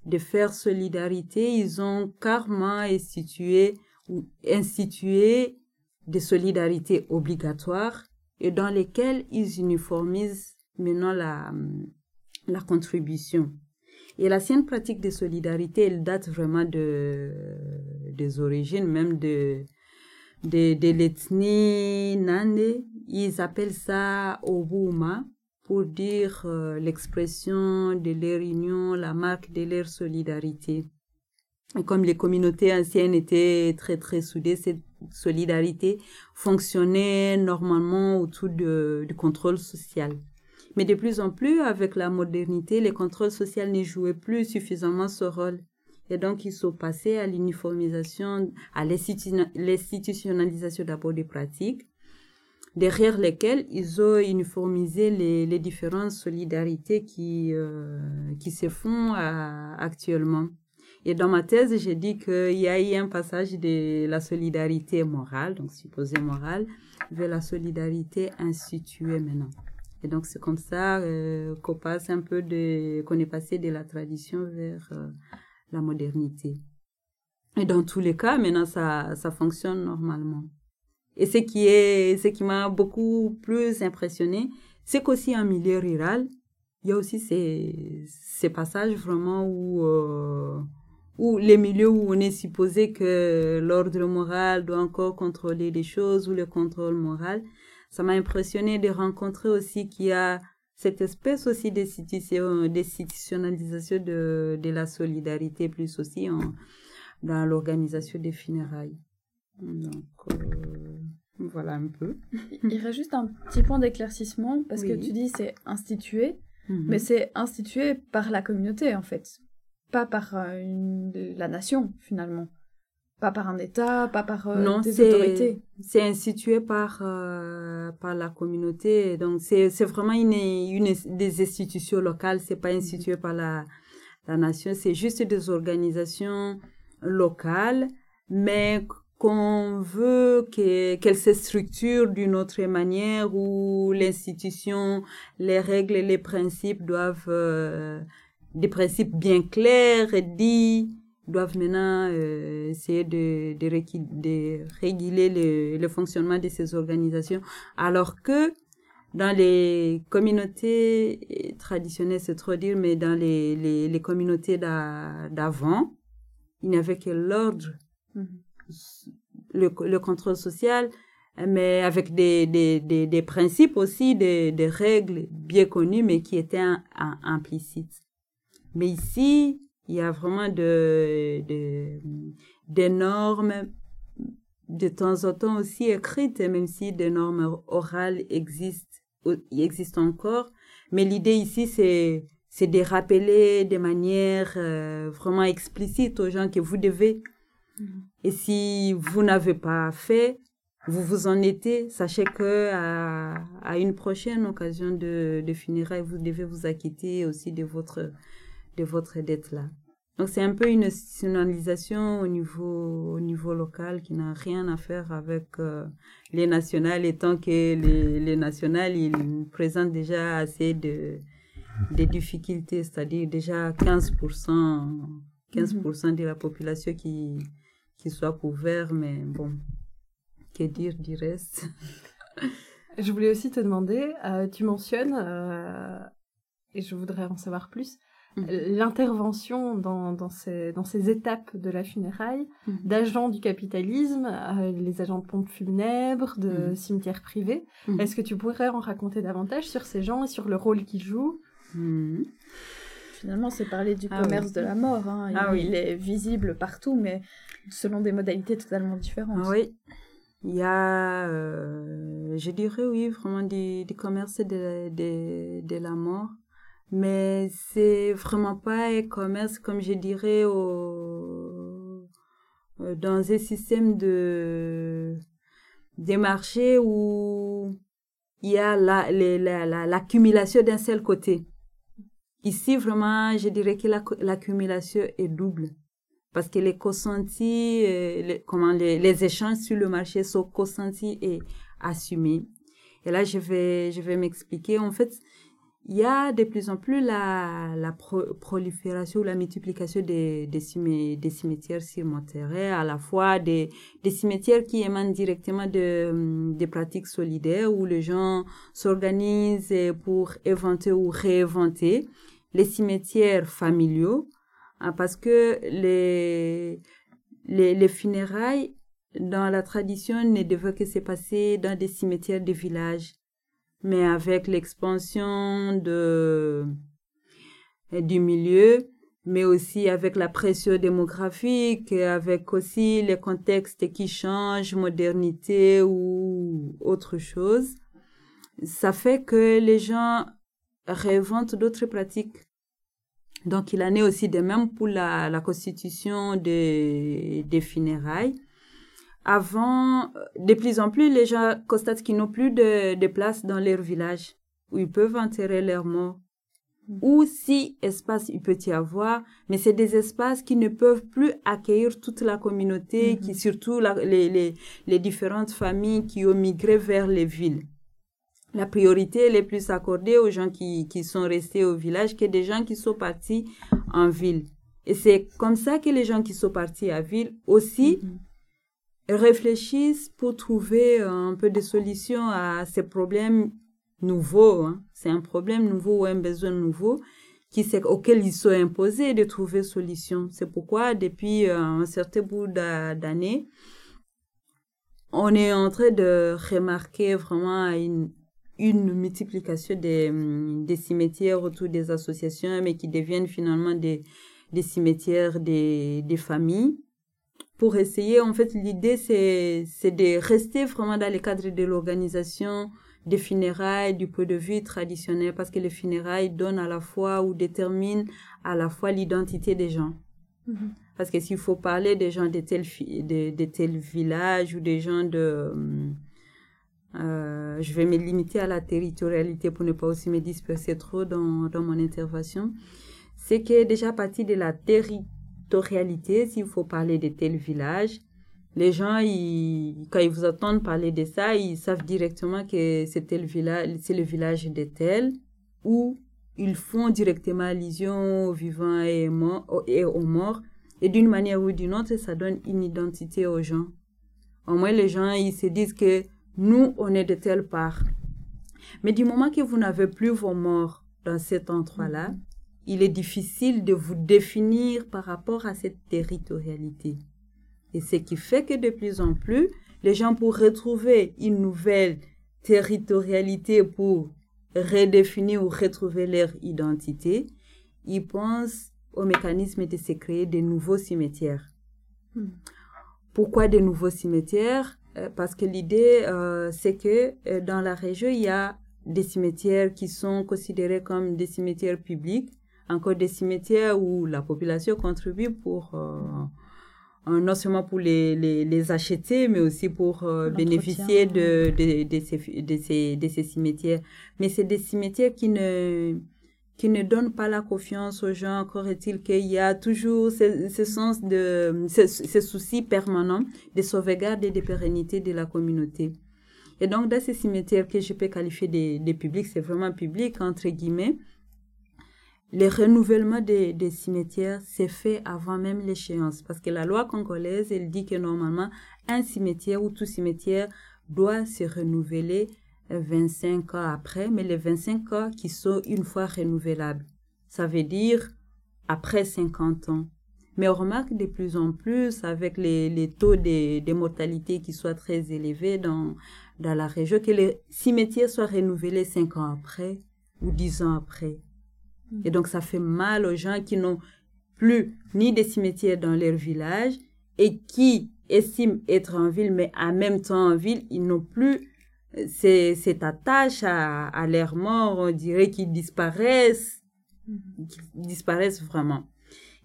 Speaker 3: de faire solidarité. Ils ont carrément institué, institué des solidarités obligatoires et dans lesquels ils uniformisent maintenant la, la contribution. Et l'ancienne pratique de solidarité, elle date vraiment de, des origines, même de, de, de l'ethnie Nande. Ils appellent ça Obuma pour dire euh, l'expression de leur union, la marque de leur solidarité. Et comme les communautés anciennes étaient très très soudées, solidarité fonctionnait normalement autour du contrôle social. Mais de plus en plus, avec la modernité, les contrôles sociaux ne jouaient plus suffisamment ce rôle. Et donc, ils sont passés à l'uniformisation, à l'institutionnalisation d'abord des pratiques, derrière lesquelles ils ont uniformisé les, différentes solidarités qui, euh, se font euh, actuellement. Et dans ma thèse, j'ai dit qu'il y a eu un passage de la solidarité morale, donc supposée morale, vers la solidarité instituée maintenant. Et donc c'est comme ça euh, qu'on passe un peu de, qu'on est passé de la tradition vers euh, la modernité. Et dans tous les cas, maintenant ça, ça fonctionne normalement. Et ce qui est, ce qui m'a beaucoup plus impressionné, c'est qu'aussi en milieu rural, il y a aussi ces, ces passages vraiment où, euh, où les milieux où on est supposé que l'ordre moral doit encore contrôler les choses ou le contrôle moral. Ça m'a impressionné de rencontrer aussi qu'il y a cette espèce aussi d'institutionnalisation de, de la solidarité plus aussi en, dans l'organisation des funérailles. Donc, euh, voilà un peu.
Speaker 2: Il reste juste un petit point d'éclaircissement parce que tu dis c'est institué, mhm. mais c'est institué par la communauté en fait, pas par euh, une, la nation finalement. Pas par un État, pas par euh, non, des autorités.
Speaker 3: C'est institué par, par la communauté. Donc, c'est vraiment une, une, des institutions locales. C'est pas institué par la, la nation. C'est juste des organisations locales, mais qu'on veut qu'elle se structure d'une autre manière où l'institution, les règles et les principes doivent, euh, des principes bien clairs et dits, doivent maintenant euh, essayer de, de, de réguler le, le, fonctionnement de ces organisations, alors que dans les communautés traditionnelles, c'est trop dire, mais dans les, les, les communautés d'avant, il n'y avait que l'ordre. Mhm le, le, contrôle social, mais avec des, des, des, des principes aussi, des, des, règles bien connues, mais qui étaient implicites. Mais ici, il y a vraiment de, de, des normes de temps en temps aussi écrites, même si des normes orales existent, existent encore. Mais l'idée ici, c'est c'est de rappeler de manière euh, vraiment explicite aux gens que vous devez Mm. Et si vous n'avez pas fait, vous vous en êtes, sachez que à, à une prochaine occasion de, de funérailles, vous devez vous acquitter aussi de votre, de votre dette là. Donc c'est un peu une nationalisation au niveau, au niveau local qui n'a rien à faire avec euh, les nationales, étant que les, les nationales, ils présentent déjà assez de, de difficultés, c'est-à-dire déjà 15%, 15% de la population qui, qu'il soit couvert, mais bon, que dire du reste? [LAUGHS]
Speaker 1: Je voulais aussi te demander, euh, tu mentionnes, euh, et je voudrais en savoir plus, mhm. l'intervention dans, dans, ces, dans ces étapes de la funéraille mhm. d'agents du capitalisme, euh, les agents de pompes funèbres, de mhm. cimetières privés. Est-ce que tu pourrais en raconter davantage sur ces gens et sur le rôle qu'ils jouent?
Speaker 2: Finalement, c'est parler du ah commerce de la mort. Hein. Ah il, est visible partout, mais selon des modalités totalement différentes.
Speaker 3: Oui. Il y a, euh, je dirais oui, vraiment du, du commerce de, de, de, la mort. Mais c'est vraiment pas un commerce, comme je dirais, au, euh, dans un système de, des marchés où il y a l'accumulation la, la, d'un seul côté. Ici, vraiment, je dirais que l'accumulation est double. Parce que les consentis, euh, les, comment les, les, échanges sur le marché sont consentis et assumés. Et là, je vais, je vais m'expliquer. En fait, il y a de plus en plus la, prolifération ou la multiplication des, des, des cimetières cimetières, à la fois des, cimetières qui émanent directement de, des pratiques solidaires où les gens s'organisent pour éventer ou réinventer les cimetières familiaux, hein, parce que les, les, les, funérailles, dans la tradition, ne devaient que se passer dans des cimetières de village. Mais avec l'expansion de, du milieu, mais aussi avec la pression démographique, avec aussi les contextes qui changent, modernité ou autre chose, ça fait que les gens réinvente d'autres pratiques. Donc, il en est aussi de même pour la, la constitution des, des funérailles. Avant, de plus en plus, les gens constatent qu'ils n'ont plus de, de place dans leur village où ils peuvent enterrer leurs morts. Ou si espace il peut y avoir, mais c'est des espaces qui ne peuvent plus accueillir toute la communauté, mm-hmm. qui surtout la, les, les, les différentes familles qui ont migré vers les villes la priorité est plus accordée aux gens qui, qui sont restés au village que des gens qui sont partis en ville. Et c'est comme ça que les gens qui sont partis à ville aussi, réfléchissent pour trouver un peu des solutions à ces problèmes nouveaux. Hein. C'est un problème nouveau ou un besoin nouveau auquel ils sont imposés de trouver solution. C'est pourquoi depuis euh, un certain bout d'années, on est en train de remarquer vraiment une, multiplication des, des cimetières autour des associations, mais qui deviennent finalement des, cimetières des familles. Pour essayer, en fait, l'idée, c'est, c'est de rester vraiment dans le cadre de l'organisation des funérailles du point de vue traditionnel, parce que les funérailles donnent à la fois ou déterminent à la fois l'identité des gens. Mm-hmm. Parce que s'il faut parler des gens de tel, de, de tel village ou des gens de... Euh, je vais me limiter à la territorialité pour ne pas aussi me disperser trop dans, dans mon intervention. C'est que déjà à partir de la territorialité, s'il faut parler de tel village, les gens, ils, quand ils vous entendent parler de ça, ils savent directement que c'est le village, c'est le village de tel, ou ils font directement allusion aux vivants et, et aux morts. Et d'une manière ou d'une autre, ça donne une identité aux gens. Au moins, les gens, ils se disent que nous, on est de telle part. Mais du moment que vous n'avez plus vos morts dans cet endroit-là, il est difficile de vous définir par rapport à cette territorialité. Et ce qui fait que de plus en plus, les gens pour retrouver une nouvelle territorialité pour redéfinir ou retrouver leur identité, ils pensent au mécanisme de se créer de nouveaux cimetières. Hmm. Pourquoi de nouveaux cimetières? Euh, Parce que l'idée, euh, c'est que euh, dans la région, il y a des cimetières qui sont considérés comme des cimetières publics, encore des cimetières où la population contribue pour non seulement pour les, les, les, acheter, mais aussi pour euh, bénéficier de, de, de, ces, de, ces, de ces cimetières. Mais c'est des cimetières qui ne, qui ne donnent pas la confiance aux gens. Encore est-il qu'il y a toujours ce, ce sens de, ce, ce, souci permanent de sauvegarde et de pérennité de la communauté. Et donc, dans ces cimetières que je peux qualifier de, de publics, c'est vraiment public, entre guillemets, le renouvellement des, des cimetières s'est fait avant même l'échéance parce que la loi congolaise, elle dit que normalement, un cimetière ou tout cimetière doit se renouveler 25 ans après, mais les 25 ans qui sont une fois renouvelables. Ça veut dire après 50 ans. Mais on remarque de plus en plus avec les, les taux de, de mortalité qui soient très élevés dans, dans la région que les cimetières soient renouvelés 5 ans après ou 10 ans après. Mm. Et donc, ça fait mal aux gens qui n'ont plus ni des cimetières dans leur village et qui estiment être en ville, mais en même temps en ville, ils n'ont plus euh, cette attache à, à leur mort. On dirait qu'ils disparaissent, mm. qu'ils disparaissent vraiment.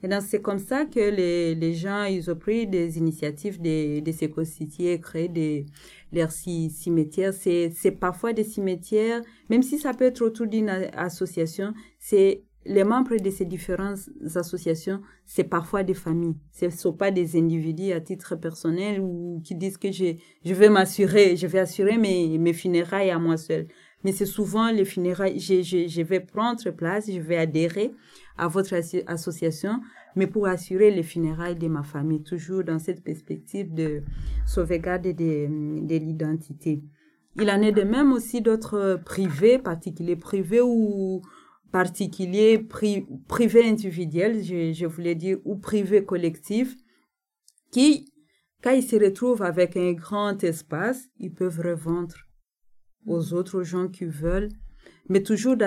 Speaker 3: Et donc, c'est comme ça que les, les gens, ils ont pris des initiatives de, de se constituer, créer des, leurs cimetières. C'est, c'est parfois des cimetières, même si ça peut être autour d'une association, c'est les membres de ces différentes associations, c'est parfois des familles. Ce ne sont pas des individus à titre personnel ou qui disent que je, je vais m'assurer, je vais assurer mes, mes funérailles à moi seul. Mais c'est souvent les funérailles, je, je, je vais prendre place, je vais adhérer à votre association, mais pour assurer les funérailles de ma famille, toujours dans cette perspective de sauvegarde de, de l'identité. Il en est de même aussi d'autres privés, particuliers privés ou particuliers, pri, privés individuels, je, voulais dire, ou privés collectifs, qui, quand ils se retrouvent avec un grand espace, ils peuvent revendre aux autres gens qui veulent, mais toujours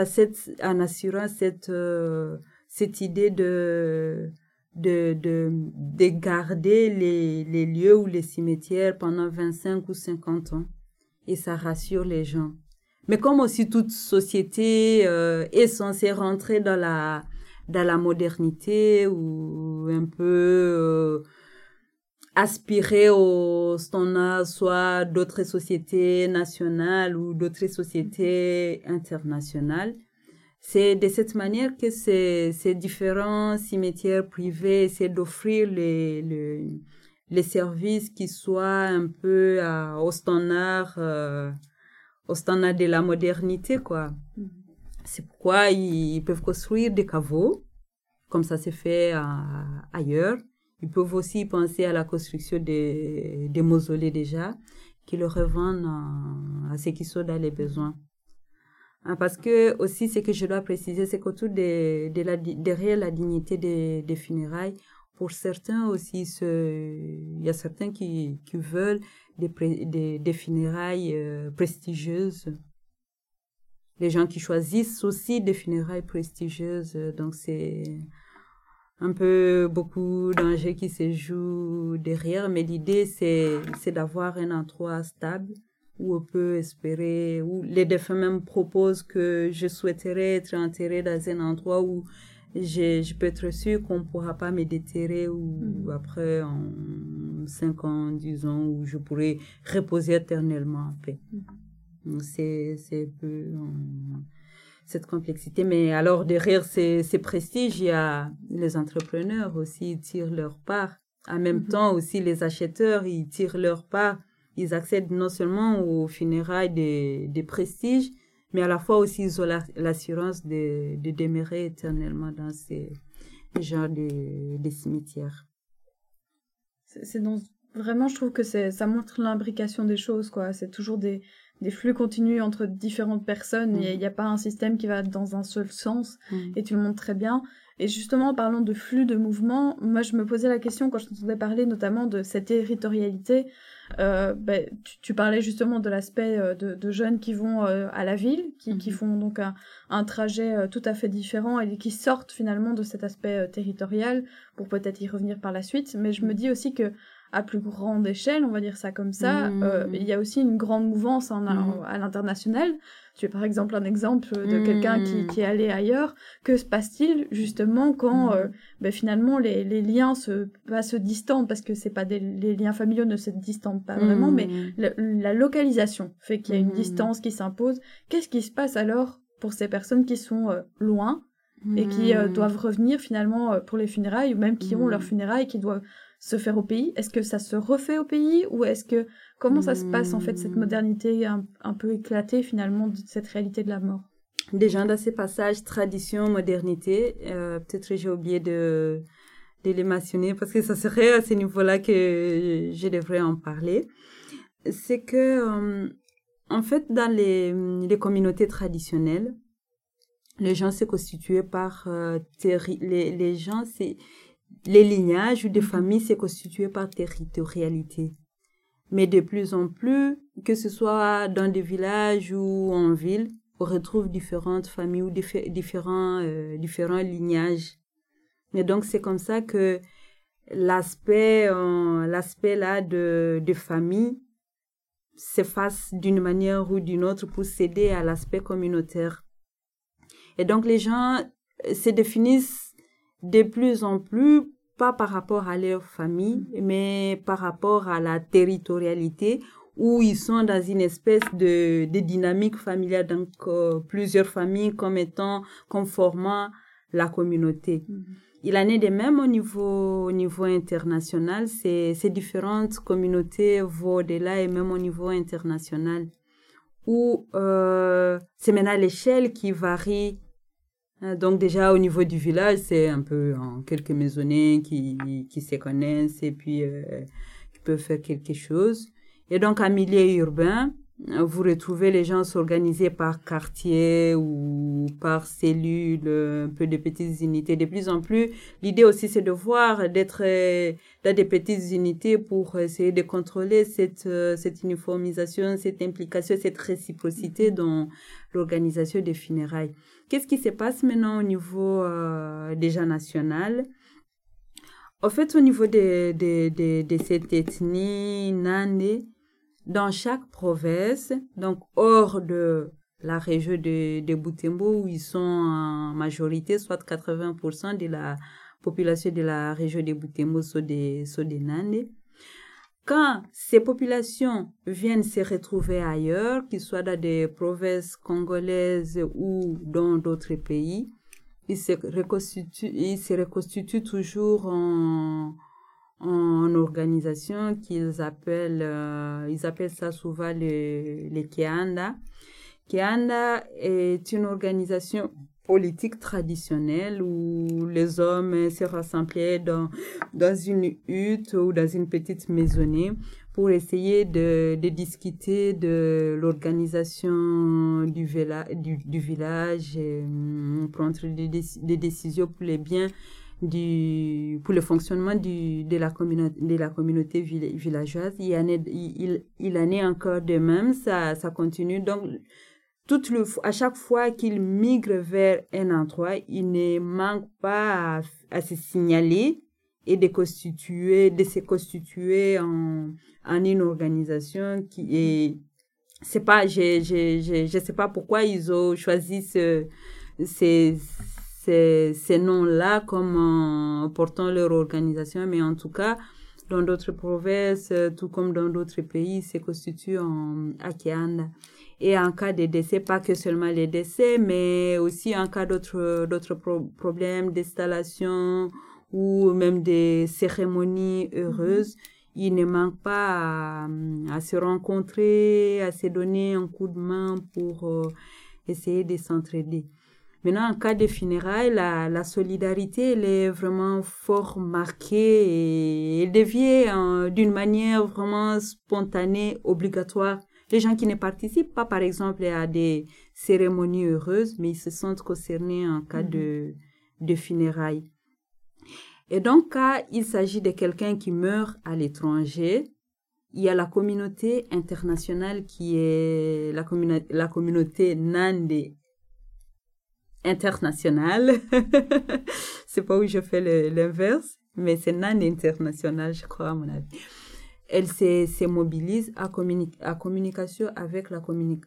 Speaker 3: en assurant cette, euh, cette idée de, de, de, de garder les, les lieux ou les cimetières pendant 25 ou 50 ans. Et ça rassure les gens. Mais comme aussi toute société euh, est censée rentrer dans la, dans la modernité ou un peu euh, aspirer au standard soit d'autres sociétés nationales ou d'autres sociétés internationales, c'est de cette manière que ces, ces différents cimetières privés essaient d'offrir les, les, les, services qui soient un peu euh, au standard, euh, au standard de la modernité, quoi. Mm-hmm. C'est pourquoi ils, peuvent construire des caveaux, comme ça s'est fait ailleurs. Ils peuvent aussi penser à la construction des, des mausolées déjà, qui le revendent à, ceux qui sont dans les besoins. Ah, parce que aussi, ce que je dois préciser, c'est qu'autour de, de la, derrière la dignité des, funérailles, pour certains aussi, il y a certains qui, veulent des, funérailles euh, prestigieuses. Les gens qui choisissent aussi des funérailles prestigieuses. Donc, c'est un peu beaucoup d'enjeux qui se jouent derrière, mais l'idée, c'est d'avoir un endroit stable où on peut espérer, où les défunts même proposent que je souhaiterais être enterré dans un endroit où je, je peux être sûr qu'on ne pourra pas me déterrer ou mm. après en 5 ans, 10 ans, où je pourrais reposer éternellement en paix. Mm. C'est, un peu cette complexité. Mais alors, derrière ces, ces prestiges, il y a les entrepreneurs aussi, ils tirent leur part. En même mm-hmm. temps, aussi, les acheteurs, ils tirent leur part. Ils accèdent non seulement aux funérailles des, des prestiges, mais à la fois aussi ils ont l'assurance de, de demeurer éternellement dans ces genres de, de cimetières.
Speaker 2: C'est donc vraiment, je trouve que ça montre l'imbrication des choses, quoi. C'est toujours des, des flux continus entre différentes personnes. Mm. Il n'y a, pas un système qui va dans un seul sens. Mm. Et tu le montres très bien. Et justement, en parlant de flux de mouvement, moi, je me posais la question quand je t'entendais parler notamment de cette territorialité. Euh, ben, tu, parlais justement de l'aspect euh, de, jeunes qui vont euh, à la ville, qui, qui mhm. font donc un, un trajet tout à fait différent et qui sortent finalement de cet aspect territorial pour peut-être y revenir par la suite. Mais je me dis aussi que à plus grande échelle, on va dire ça comme ça, mmh. il y a aussi une grande mouvance en, mmh. à l'international. Tu es par exemple un exemple de quelqu'un qui, qui, est allé ailleurs. Que se passe-t-il justement quand euh, ben, finalement les, les, liens se, pas se distendent parce que c'est pas des, les liens familiaux ne se distendent pas vraiment, mais la localisation fait qu'il y a une distance qui s'impose. Qu'est-ce qui se passe alors pour ces personnes qui sont euh, loin et qui euh, doivent revenir finalement pour les funérailles ou même qui ont leurs funérailles qui doivent se faire au pays? Est-ce que ça se refait au pays? Ou est-ce que comment ça se passe en fait cette hmm. modernité un, peu éclatée finalement de cette réalité de la mort?
Speaker 3: Déjà dans ces passages tradition modernité, euh, peut-être j'ai oublié de de les mentionner parce que ça serait à ce niveau-là que je devrais en parler. C'est que euh, en fait dans les, les communautés traditionnelles, les gens se constituaient par euh, les, les gens c'est les lignages ou des familles s'est constitué par territorialité. Mais de plus en plus, que ce soit dans des villages ou en ville, on retrouve différentes familles ou différents, euh, différents lignages. Et donc, c'est comme ça que l'aspect, euh, l'aspect là de, de famille s'efface d'une manière ou d'une autre pour céder à l'aspect communautaire. Et donc, les gens se définissent de plus en plus pas par rapport à leur famille, mais par rapport à la territorialité où ils sont dans une espèce de, de dynamique familiale, donc euh, plusieurs familles comme étant, conformant la communauté. Mm-hmm. Il en est de même au niveau, au niveau international. Ces, ces différentes communautés vont au-delà et même au niveau international, où euh, c'est maintenant l'échelle qui varie donc déjà au niveau du village, c'est un peu en quelques maisonnées qui, qui se connaissent et puis euh, qui peuvent faire quelque chose. Et donc en milieu urbain, vous retrouvez les gens s'organiser par quartier ou par cellules, un peu de petites unités. De plus en plus, l'idée aussi c'est de voir, d'être euh, dans des petites unités pour essayer de contrôler cette, euh, cette uniformisation, cette implication, cette réciprocité dans l'organisation des funérailles. Qu'est-ce qui se passe maintenant au niveau euh, déjà national? En fait, au niveau de, de, de, cette ethnie Nande, dans chaque province, donc hors de la région de, de Butembo, où ils sont en majorité, soit 80% de la population de la région de Butembo sont des, sont des Nande, quand ces populations viennent se retrouver ailleurs, qu'ils soient dans des provinces congolaises ou dans d'autres pays, ils se reconstituent, ils se reconstituent toujours en, en organisation qu'ils appellent, euh, ils appellent ça souvent les, les Kianda. Kianda est une organisation politique traditionnelle où les hommes se rassemblaient dans, dans une hutte ou dans une petite maisonnée pour essayer de, de discuter de l'organisation du, du, du, village, et, prendre des, des, décisions pour les biens du, pour le fonctionnement du, de, la communauté, de la communauté villageoise. Il, en est, il, il en est encore de même, ça, ça continue. Donc, toute le, à chaque fois qu'il migre vers un endroit, il ne manque pas à, se signaler et de constituer, de se constituer en, en une organisation qui est, c'est pas, je, je, je, je sais pas pourquoi ils ont choisi ce, ces, ces, ces noms-là comme portant leur organisation, mais en tout cas, dans d'autres provinces, tout comme dans d'autres pays, se constitue en Akianda. Et en cas de décès, pas que seulement les décès, mais aussi en cas d'autres, d'autres problèmes d'installation ou même des cérémonies heureuses, il ne manque pas à, se rencontrer, à se donner un coup de main pour euh, essayer de s'entraider. Maintenant, en cas de funérailles, la, la solidarité, elle est vraiment fort marquée et elle devient d'une manière vraiment spontanée, obligatoire. Les gens qui ne participent pas, par exemple, à des cérémonies heureuses, mais ils se sentent concernés en cas mm-hmm. de, de funérailles. Et donc, quand il s'agit de quelqu'un qui meurt à l'étranger, il y a la communauté internationale qui est la, la communauté Nande internationale. [LAUGHS] c'est pas où je fais l'inverse, mais c'est Nande internationale, je crois, à mon avis. Elle se, mobilise à, à communication avec la,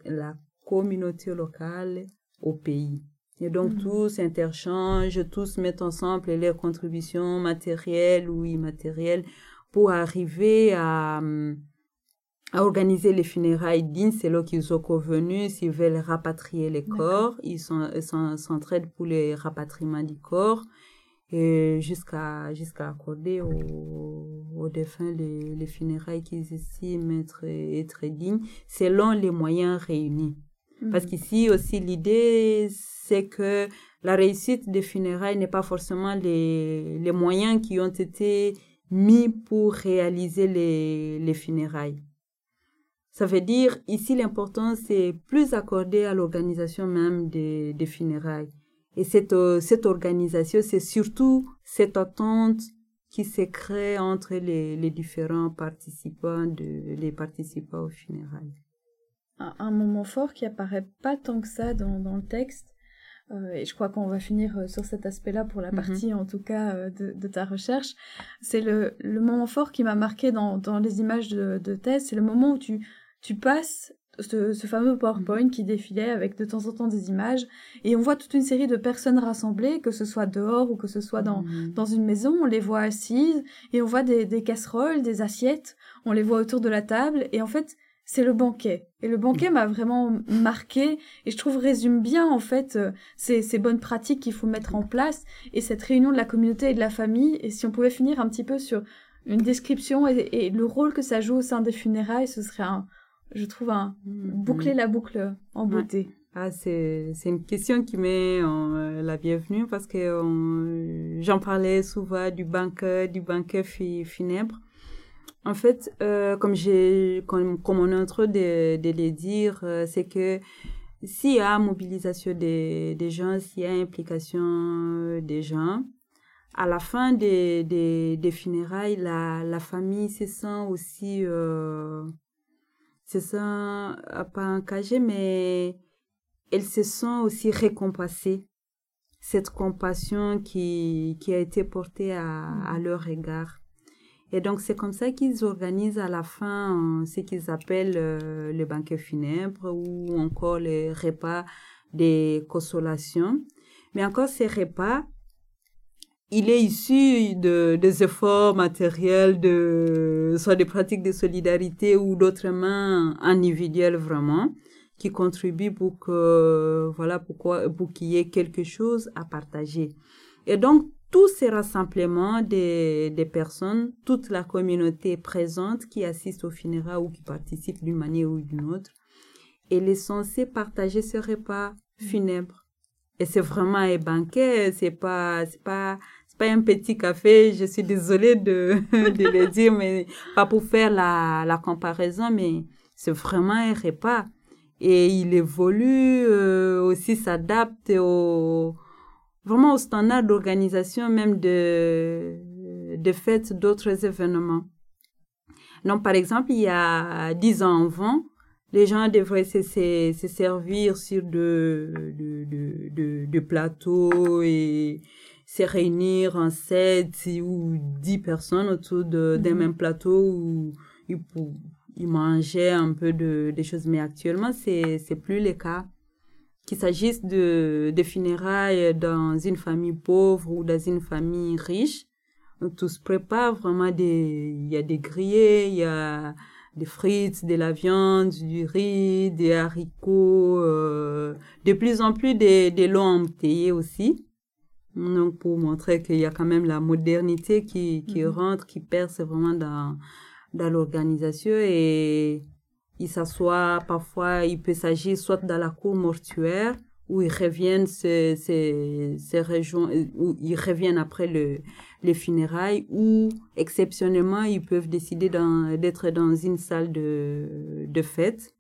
Speaker 3: la communauté locale au pays. Et donc, mm. tous s'interchangent, tous mettent ensemble leurs contributions matérielles ou immatérielles pour arriver à, à organiser les funérailles dignes. C'est là qu'ils ont convenu s'ils veulent rapatrier les corps. Ils s'entraident pour le rapatriement du corps jusqu'à jusqu'à accorder aux, aux défunts les, les funérailles qu'ils estiment être, être dignes selon les moyens réunis. Parce mm. qu'ici aussi, l'idée, c'est que la réussite des funérailles n'est pas forcément les, les moyens qui ont été mis pour réaliser les, les funérailles. Ça veut dire, ici, l'importance c'est plus accordé à l'organisation même des, des funérailles. Et cette, cette organisation, c'est surtout cette attente qui se crée entre les, les différents participants, de, les participants aux funérailles
Speaker 2: un, moment fort qui apparaît pas tant que ça dans, dans le texte. Euh, et je crois qu'on va finir euh, sur cet aspect-là pour la mhm. partie, en tout cas, euh, de, de, ta recherche. C'est le, le moment fort qui m'a marqué dans, dans les images de, de thèse. C'est le moment où tu, tu passes ce, ce, fameux PowerPoint qui défilait avec de temps en temps des images et on voit toute une série de personnes rassemblées, que ce soit dehors ou que ce soit dans, mhm. dans une maison, on les voit assises et on voit des, des casseroles, des assiettes, on les voit autour de la table et en fait c'est le banquet. Et le banquet m'a vraiment marqué et je trouve résume bien en fait euh, ces, ces, bonnes pratiques qu'il faut mettre en place et cette réunion de la communauté et de la famille. Et si on pouvait finir un petit peu sur une description et, le rôle que ça joue au sein des funérailles, ce serait un, je trouve un mm-hmm. boucler la boucle en beauté.
Speaker 3: Ah, c'est, c'est une question qui met euh, la bienvenue parce que j'en parlais souvent du banquet, du banquet funèbre. En fait, euh, comme j'ai, comme, comme, on est en train de, de le dire, euh, c'est que s'il y a mobilisation des, des gens, s'il y a implication des gens, à la fin des, des, des funérailles, la, la famille se sent aussi, euh, se sent euh, pas engagée, mais elle se sent aussi récompensée. Cette compassion qui, qui a été portée à, à leur égard. Et donc, c'est comme ça qu'ils organisent à la fin euh, ce qu'ils appellent euh, le banquet funèbre ou encore les repas des consolations. Mais encore, ces repas, il est issu de, des efforts matériels, de, soit des pratiques de solidarité ou d'autres mains individuelles vraiment, qui contribuent pour que, voilà, pourquoi, pour qu'il y ait quelque chose à partager. Et donc, tous ces rassemblements des, des personnes, toute la communauté présente qui assiste au funérailles ou qui participe d'une manière ou d'une autre, elle est censée partager ce repas funèbre. Et c'est vraiment un banquet, c'est pas, c'est pas, pas un petit café. Je suis désolée de, [LAUGHS] de le dire, mais pas pour faire la, la comparaison, mais c'est vraiment un repas. Et il évolue, euh, aussi s'adapte au, vraiment au standard d'organisation même de, de fêtes d'autres événements. Donc, par exemple, il y a dix ans avant, les gens devraient se, se, se servir sur de, de, de, de plateaux et se réunir en sept ou dix personnes autour d'un
Speaker 2: Mhm.
Speaker 3: même plateau où ils, ils mangeaient un peu de, des choses. Mais actuellement, c'est, c'est plus le cas. Qu'il s'agisse de, de funérailles dans une famille pauvre ou dans une famille riche, tout se prépare vraiment des, il y a des grillés, il y a des frites, de la viande, du riz, des haricots, euh, de plus en plus des, des lots embouteillés aussi. Donc, pour montrer qu'il y a quand même la modernité qui, qui
Speaker 2: Mhm.
Speaker 3: rentre, qui perce vraiment dans, dans l'organisation et il s'assoit parfois, il peut s'agir soit dans la cour mortuaire où ils reviennent ces, ces, ces régions, où ils reviennent après le, les funérailles ou exceptionnellement ils peuvent décider d'être dans une salle de, de fête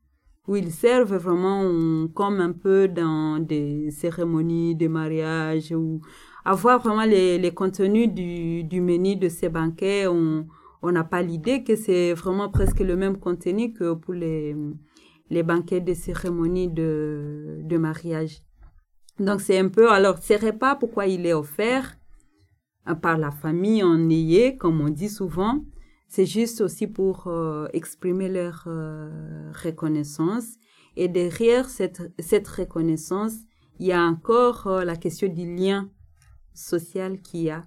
Speaker 3: où ils servent vraiment euh, comme un peu dans des cérémonies de mariage ou avoir vraiment les, les contenus du, du menu de ces banquets. On n'a pas l'idée que c'est vraiment presque le même contenu que pour les, les banquets de cérémonies de, de mariage. Donc c'est un peu, alors ces repas, pourquoi il est offert? Euh, par la famille en comme on dit souvent, c'est juste aussi pour euh, exprimer leur euh, reconnaissance. Et derrière cette, cette reconnaissance, il y a encore la question du lien social qu'il y a.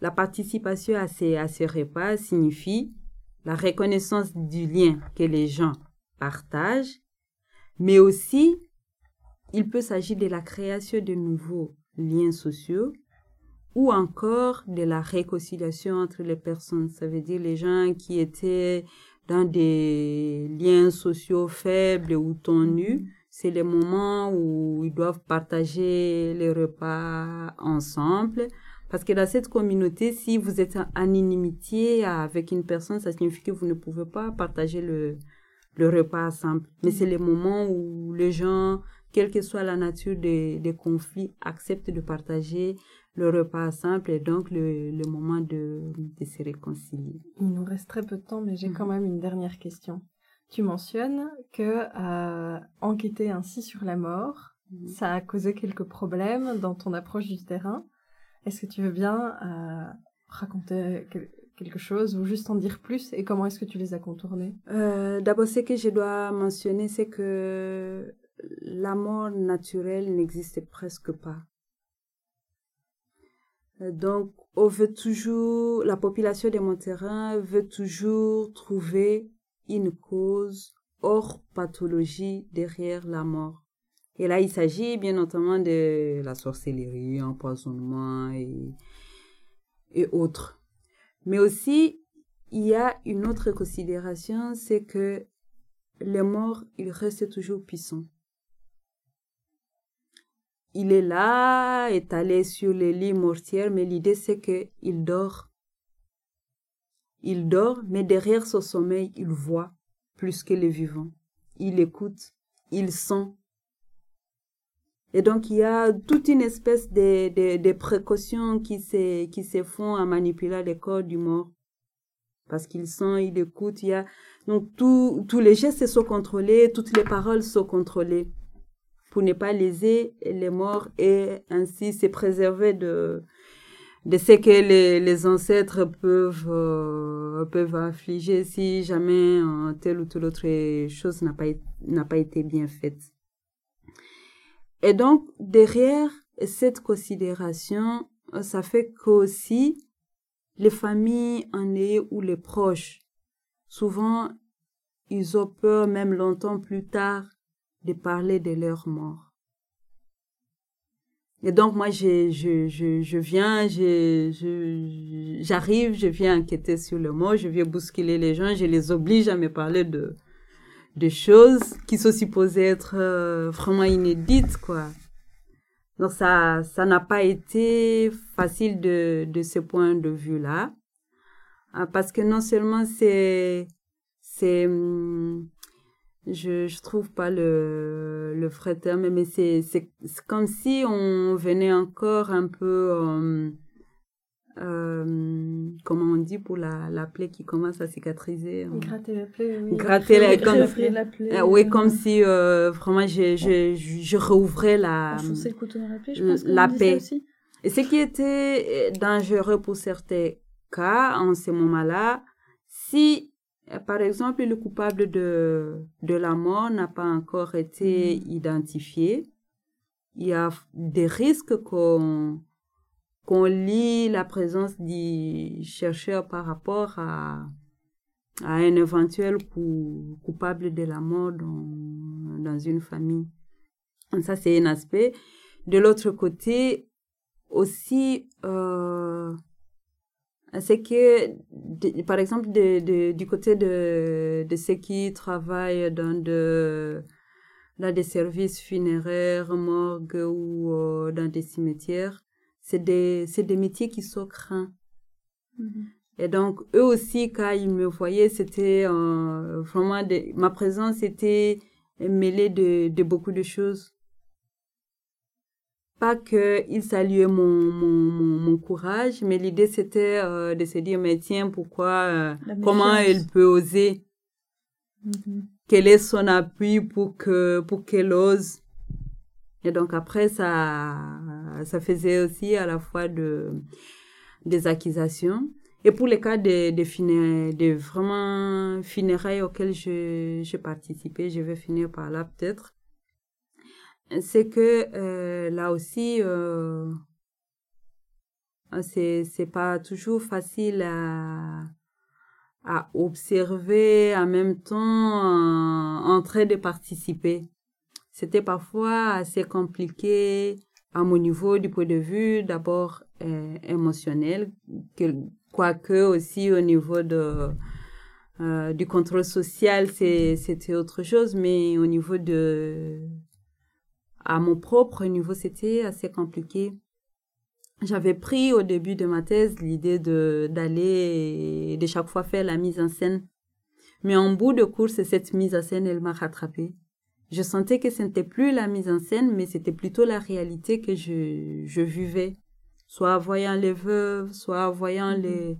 Speaker 3: La participation à ces, à ces repas signifie la reconnaissance du lien que les gens partagent, mais aussi il peut s'agir de la création de nouveaux liens sociaux ou encore de la réconciliation entre les personnes. Ça veut dire les gens qui étaient dans des liens sociaux faibles ou tendus, c'est les moments où ils doivent partager les repas ensemble. Parce que dans cette communauté, si vous êtes en inimitié avec une personne, ça signifie que vous ne pouvez pas partager le, le repas ensemble. Mais c'est les moments où les gens, quelle que soit la nature des, des conflits, acceptent de partager le repas ensemble et donc le, le moment de, de se réconcilier.
Speaker 1: Il nous reste très peu de temps, mais j'ai
Speaker 3: Mhm.
Speaker 1: quand même une dernière question. Tu mentionnes que euh, enquêter ainsi sur la mort, ça a causé quelques problèmes dans ton approche du terrain. Est-ce que tu veux bien euh, raconter quel- quelque chose ou juste en dire plus et comment est-ce que tu les as contournés?
Speaker 3: Euh, D'abord, ce que je dois mentionner, c'est que la mort naturelle n'existe presque pas. Donc, on veut toujours, la population de mon terrain veut toujours trouver une cause hors pathologie derrière la mort. Et là, il s'agit bien entendu de la sorcellerie, empoisonnement et, autres. Mais aussi, il y a une autre considération, c'est que les morts, ils restent toujours puissants. Il est là, étalé sur les lits mortiers, mais l'idée c'est que il dort. Il dort, mais derrière son sommeil, il voit plus que les vivants. Il écoute, il sent. Et donc, il y a toute une espèce de, précautions qui se, font en manipulant le corps du mort. Parce qu'il sent, il écoute, il y a, donc tous les gestes sont contrôlés, toutes les paroles sont contrôlées pour ne pas léser les morts et ainsi se préserver de, de ce que les, les ancêtres peuvent, euh, peuvent affliger si jamais euh, telle ou telle autre chose n'a pas, pas été bien faite. Et donc, derrière cette considération, euh, ça fait qu'aussi les familles aînées ou les proches, souvent, ils ont peur, même longtemps plus tard, de parler de leur mort. Et donc, moi, je, je, je, je viens, j'arrive, je viens enquêter sur le mort, je viens bousculer les gens, je les oblige à me parler de, de choses qui sont supposées être euh, vraiment inédites, quoi. Donc ça, ça n'a pas été facile de, de ce point de vue-là. Ah, parce que non seulement c'est, c'est, hum, je, je trouve pas le, le vrai terme, mais c'est, c'est, comme si on venait encore un peu, hum, euh, comment on dit pour la, la plaie qui commence à cicatriser
Speaker 1: hein. Gratter la plaie, oui.
Speaker 3: Gratter la,
Speaker 1: comme,
Speaker 3: la plaie. Ah oui, comme si euh, vraiment je, je, je, rouvrais la,
Speaker 2: le couteau dans la plaie, je pense
Speaker 3: la paix. Aussi. Et ce qui était dangereux pour certains cas en ce moment-là, si par exemple le coupable de, de la mort n'a pas encore été mm. identifié, il y a des risques qu'on qu'on lit la présence du chercheur par rapport à, à un éventuel coupable de la mort dans, dans une famille. Ça, c'est un aspect. De l'autre côté, aussi, euh, c'est que, par exemple, de, du côté de, de ceux qui travaillent dans, de, dans des services funéraires, morgues ou euh, dans des cimetières, c'est des, c'est des métiers qui sont craints. Mm-hmm. Et donc, eux aussi, quand ils me voyaient, c'était euh, vraiment, ma présence était mêlée de, de beaucoup de choses. Pas qu'ils saluaient mon, mon, mon, courage, mais l'idée c'était euh, de se dire, mais tiens, pourquoi, euh, comment elle peut oser? Mm-hmm. Quel est son appui pour que, pour qu'elle ose? Et donc après, ça, ça faisait aussi à la fois de, des accusations. Et pour les cas de, de, de vraiment funérailles auxquelles je participais, je vais finir par là peut-être, c'est que euh, là aussi, euh, c'est, c'est pas toujours facile à, à observer en même temps en, en train de participer. C'était parfois assez compliqué à mon niveau du point de vue d'abord euh, émotionnel, que, quoique aussi au niveau de, euh, du contrôle social, c'était autre chose, mais au niveau de, à mon propre niveau, c'était assez compliqué. J'avais pris au début de ma thèse l'idée de d'aller de chaque fois faire la mise en scène. Mais en bout de course, cette mise en scène, elle m'a rattrapée je sentais que ce n'était plus la mise en scène, mais c'était plutôt la réalité que je, je vivais. Soit en voyant les veuves, soit en voyant mhm. les,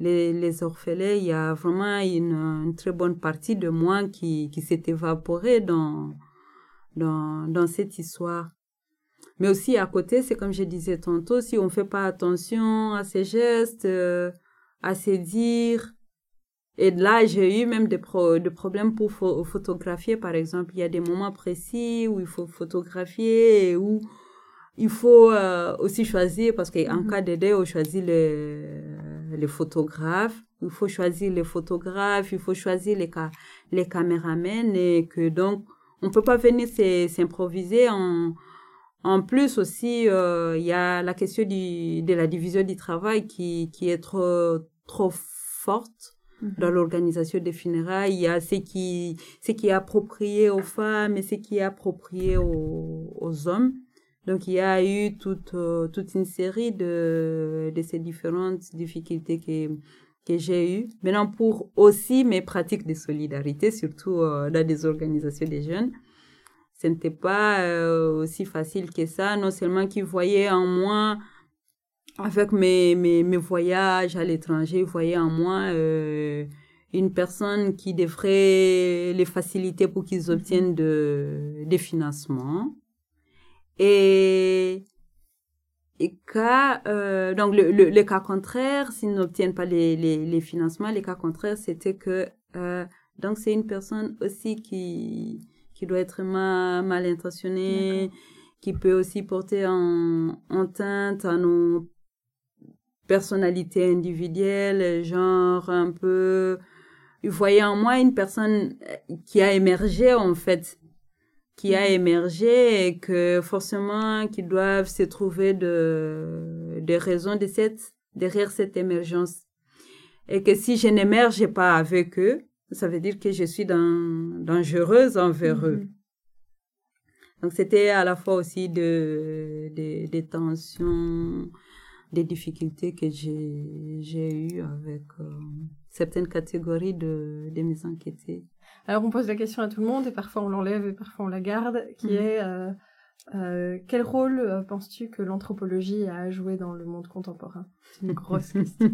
Speaker 3: les, les orphelins, il y a vraiment une, une très bonne partie de moi qui, qui s'est évaporée dans, dans, dans cette histoire. Mais aussi à côté, c'est comme je disais tantôt, si on ne fait pas attention à ces gestes, euh, à ces dires, et là, j'ai eu même des, pro des problèmes pour photographier, par exemple. Il y a des moments précis où il faut photographier et où il faut euh, aussi choisir, parce qu'en mm -hmm. cas d'aider, on choisit les, les photographes. Il faut choisir les photographes, il faut choisir les, ca les caméramens et que donc, on peut pas venir s'improviser en, en plus aussi, euh, il y a la question du, de la division du travail qui, qui est trop, trop forte dans mhm. l'organisation des funérailles, il y a ce qui, ce qui est approprié aux femmes et ce qui est approprié aux, aux hommes. Donc, il y a eu toute, euh, toute une série de, de ces différentes difficultés que, que j'ai eues. Maintenant, pour aussi mes pratiques de solidarité, surtout euh, dans des organisations des jeunes, ce n'était pas euh, aussi facile que ça. Non seulement qu'ils voyaient en moi avec mes, mes, voyages à l'étranger, vous voyez en moi euh, une personne qui devrait les faciliter pour qu'ils obtiennent de, des financements. Et cas, euh, donc le, le, le, cas contraire, s'ils n'obtiennent pas les, les, les, financements, le cas contraire, c'était que euh, donc c'est une personne aussi qui qui doit être mal, mal intentionnée, qui peut aussi porter en, en teinte à nos personnalité individuelle, genre un peu... Vous voyez en moi une personne qui a émergé en fait, qui a mm-hmm. émergé et que forcément qui doivent se trouver de des raisons de cette derrière cette émergence et que si je n'émerge pas avec eux, ça veut dire que je suis dans, dangereuse envers eux. Mm-hmm. Donc c'était à la fois aussi de, des tensions, des difficultés que j'ai j'ai eues avec euh, certaines catégories de, de mes enquêtés.
Speaker 1: Alors on pose la question à tout le monde et parfois on l'enlève et parfois on la garde, qui mhm. est euh, euh, quel rôle euh, penses-tu que l'anthropologie a joué dans le monde contemporain?
Speaker 3: C'est une grosse [LAUGHS] question.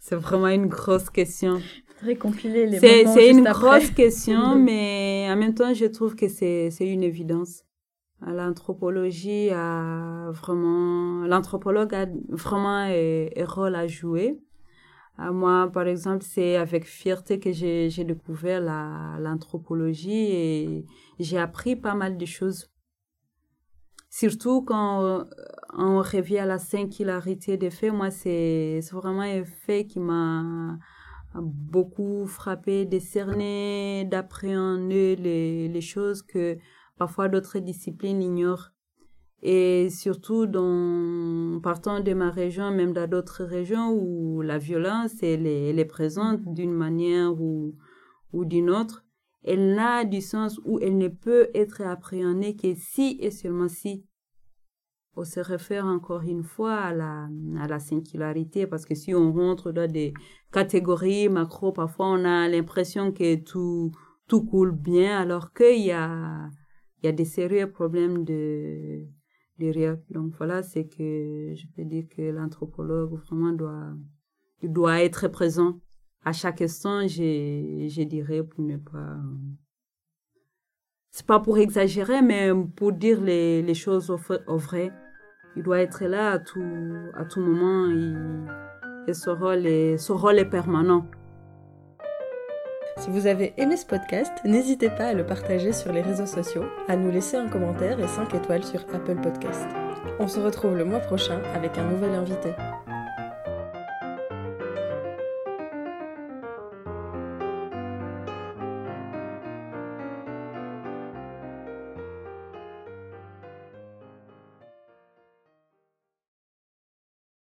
Speaker 3: c'est vraiment une grosse question.
Speaker 2: Récompiler les
Speaker 3: C'est, c'est une grosse question, [LAUGHS] mais en même temps, je trouve que c'est, c'est une évidence. L'anthropologie a vraiment, l'anthropologue a vraiment un, un rôle à jouer. Moi, par exemple, c'est avec fierté que j'ai, découvert la, l'anthropologie et j'ai appris pas mal de choses Surtout quand euh, on revient à la singularité des faits, moi, c'est vraiment un fait qui m'a beaucoup frappé, décerné, d'appréhender les, les choses que parfois d'autres disciplines ignorent. Et surtout, dans, partant de ma région, même dans d'autres régions où la violence, elle est, elle présente d'une manière ou, ou d'une autre elle n'a du sens où elle ne peut être appréhendée que si et seulement si on se réfère encore une fois à la, à la singularité. Parce que si on rentre dans des catégories macro, parfois on a l'impression que tout, tout coule bien alors qu'il y a, il y a des sérieux problèmes de, Donc voilà, c'est que je peux dire que l'anthropologue vraiment doit, doit être présent à chaque instant, je, je dirais, pour ne pas... C'est pas pour exagérer, mais pour dire les, les choses au, vrai. Il doit être là à tout, à tout moment et, et rôle est, ce rôle est permanent.
Speaker 1: Si vous avez aimé ce podcast, n'hésitez pas à le partager sur les réseaux sociaux, à nous laisser un commentaire et 5 étoiles sur Apple Podcast. On se retrouve le mois prochain avec un nouvel invité.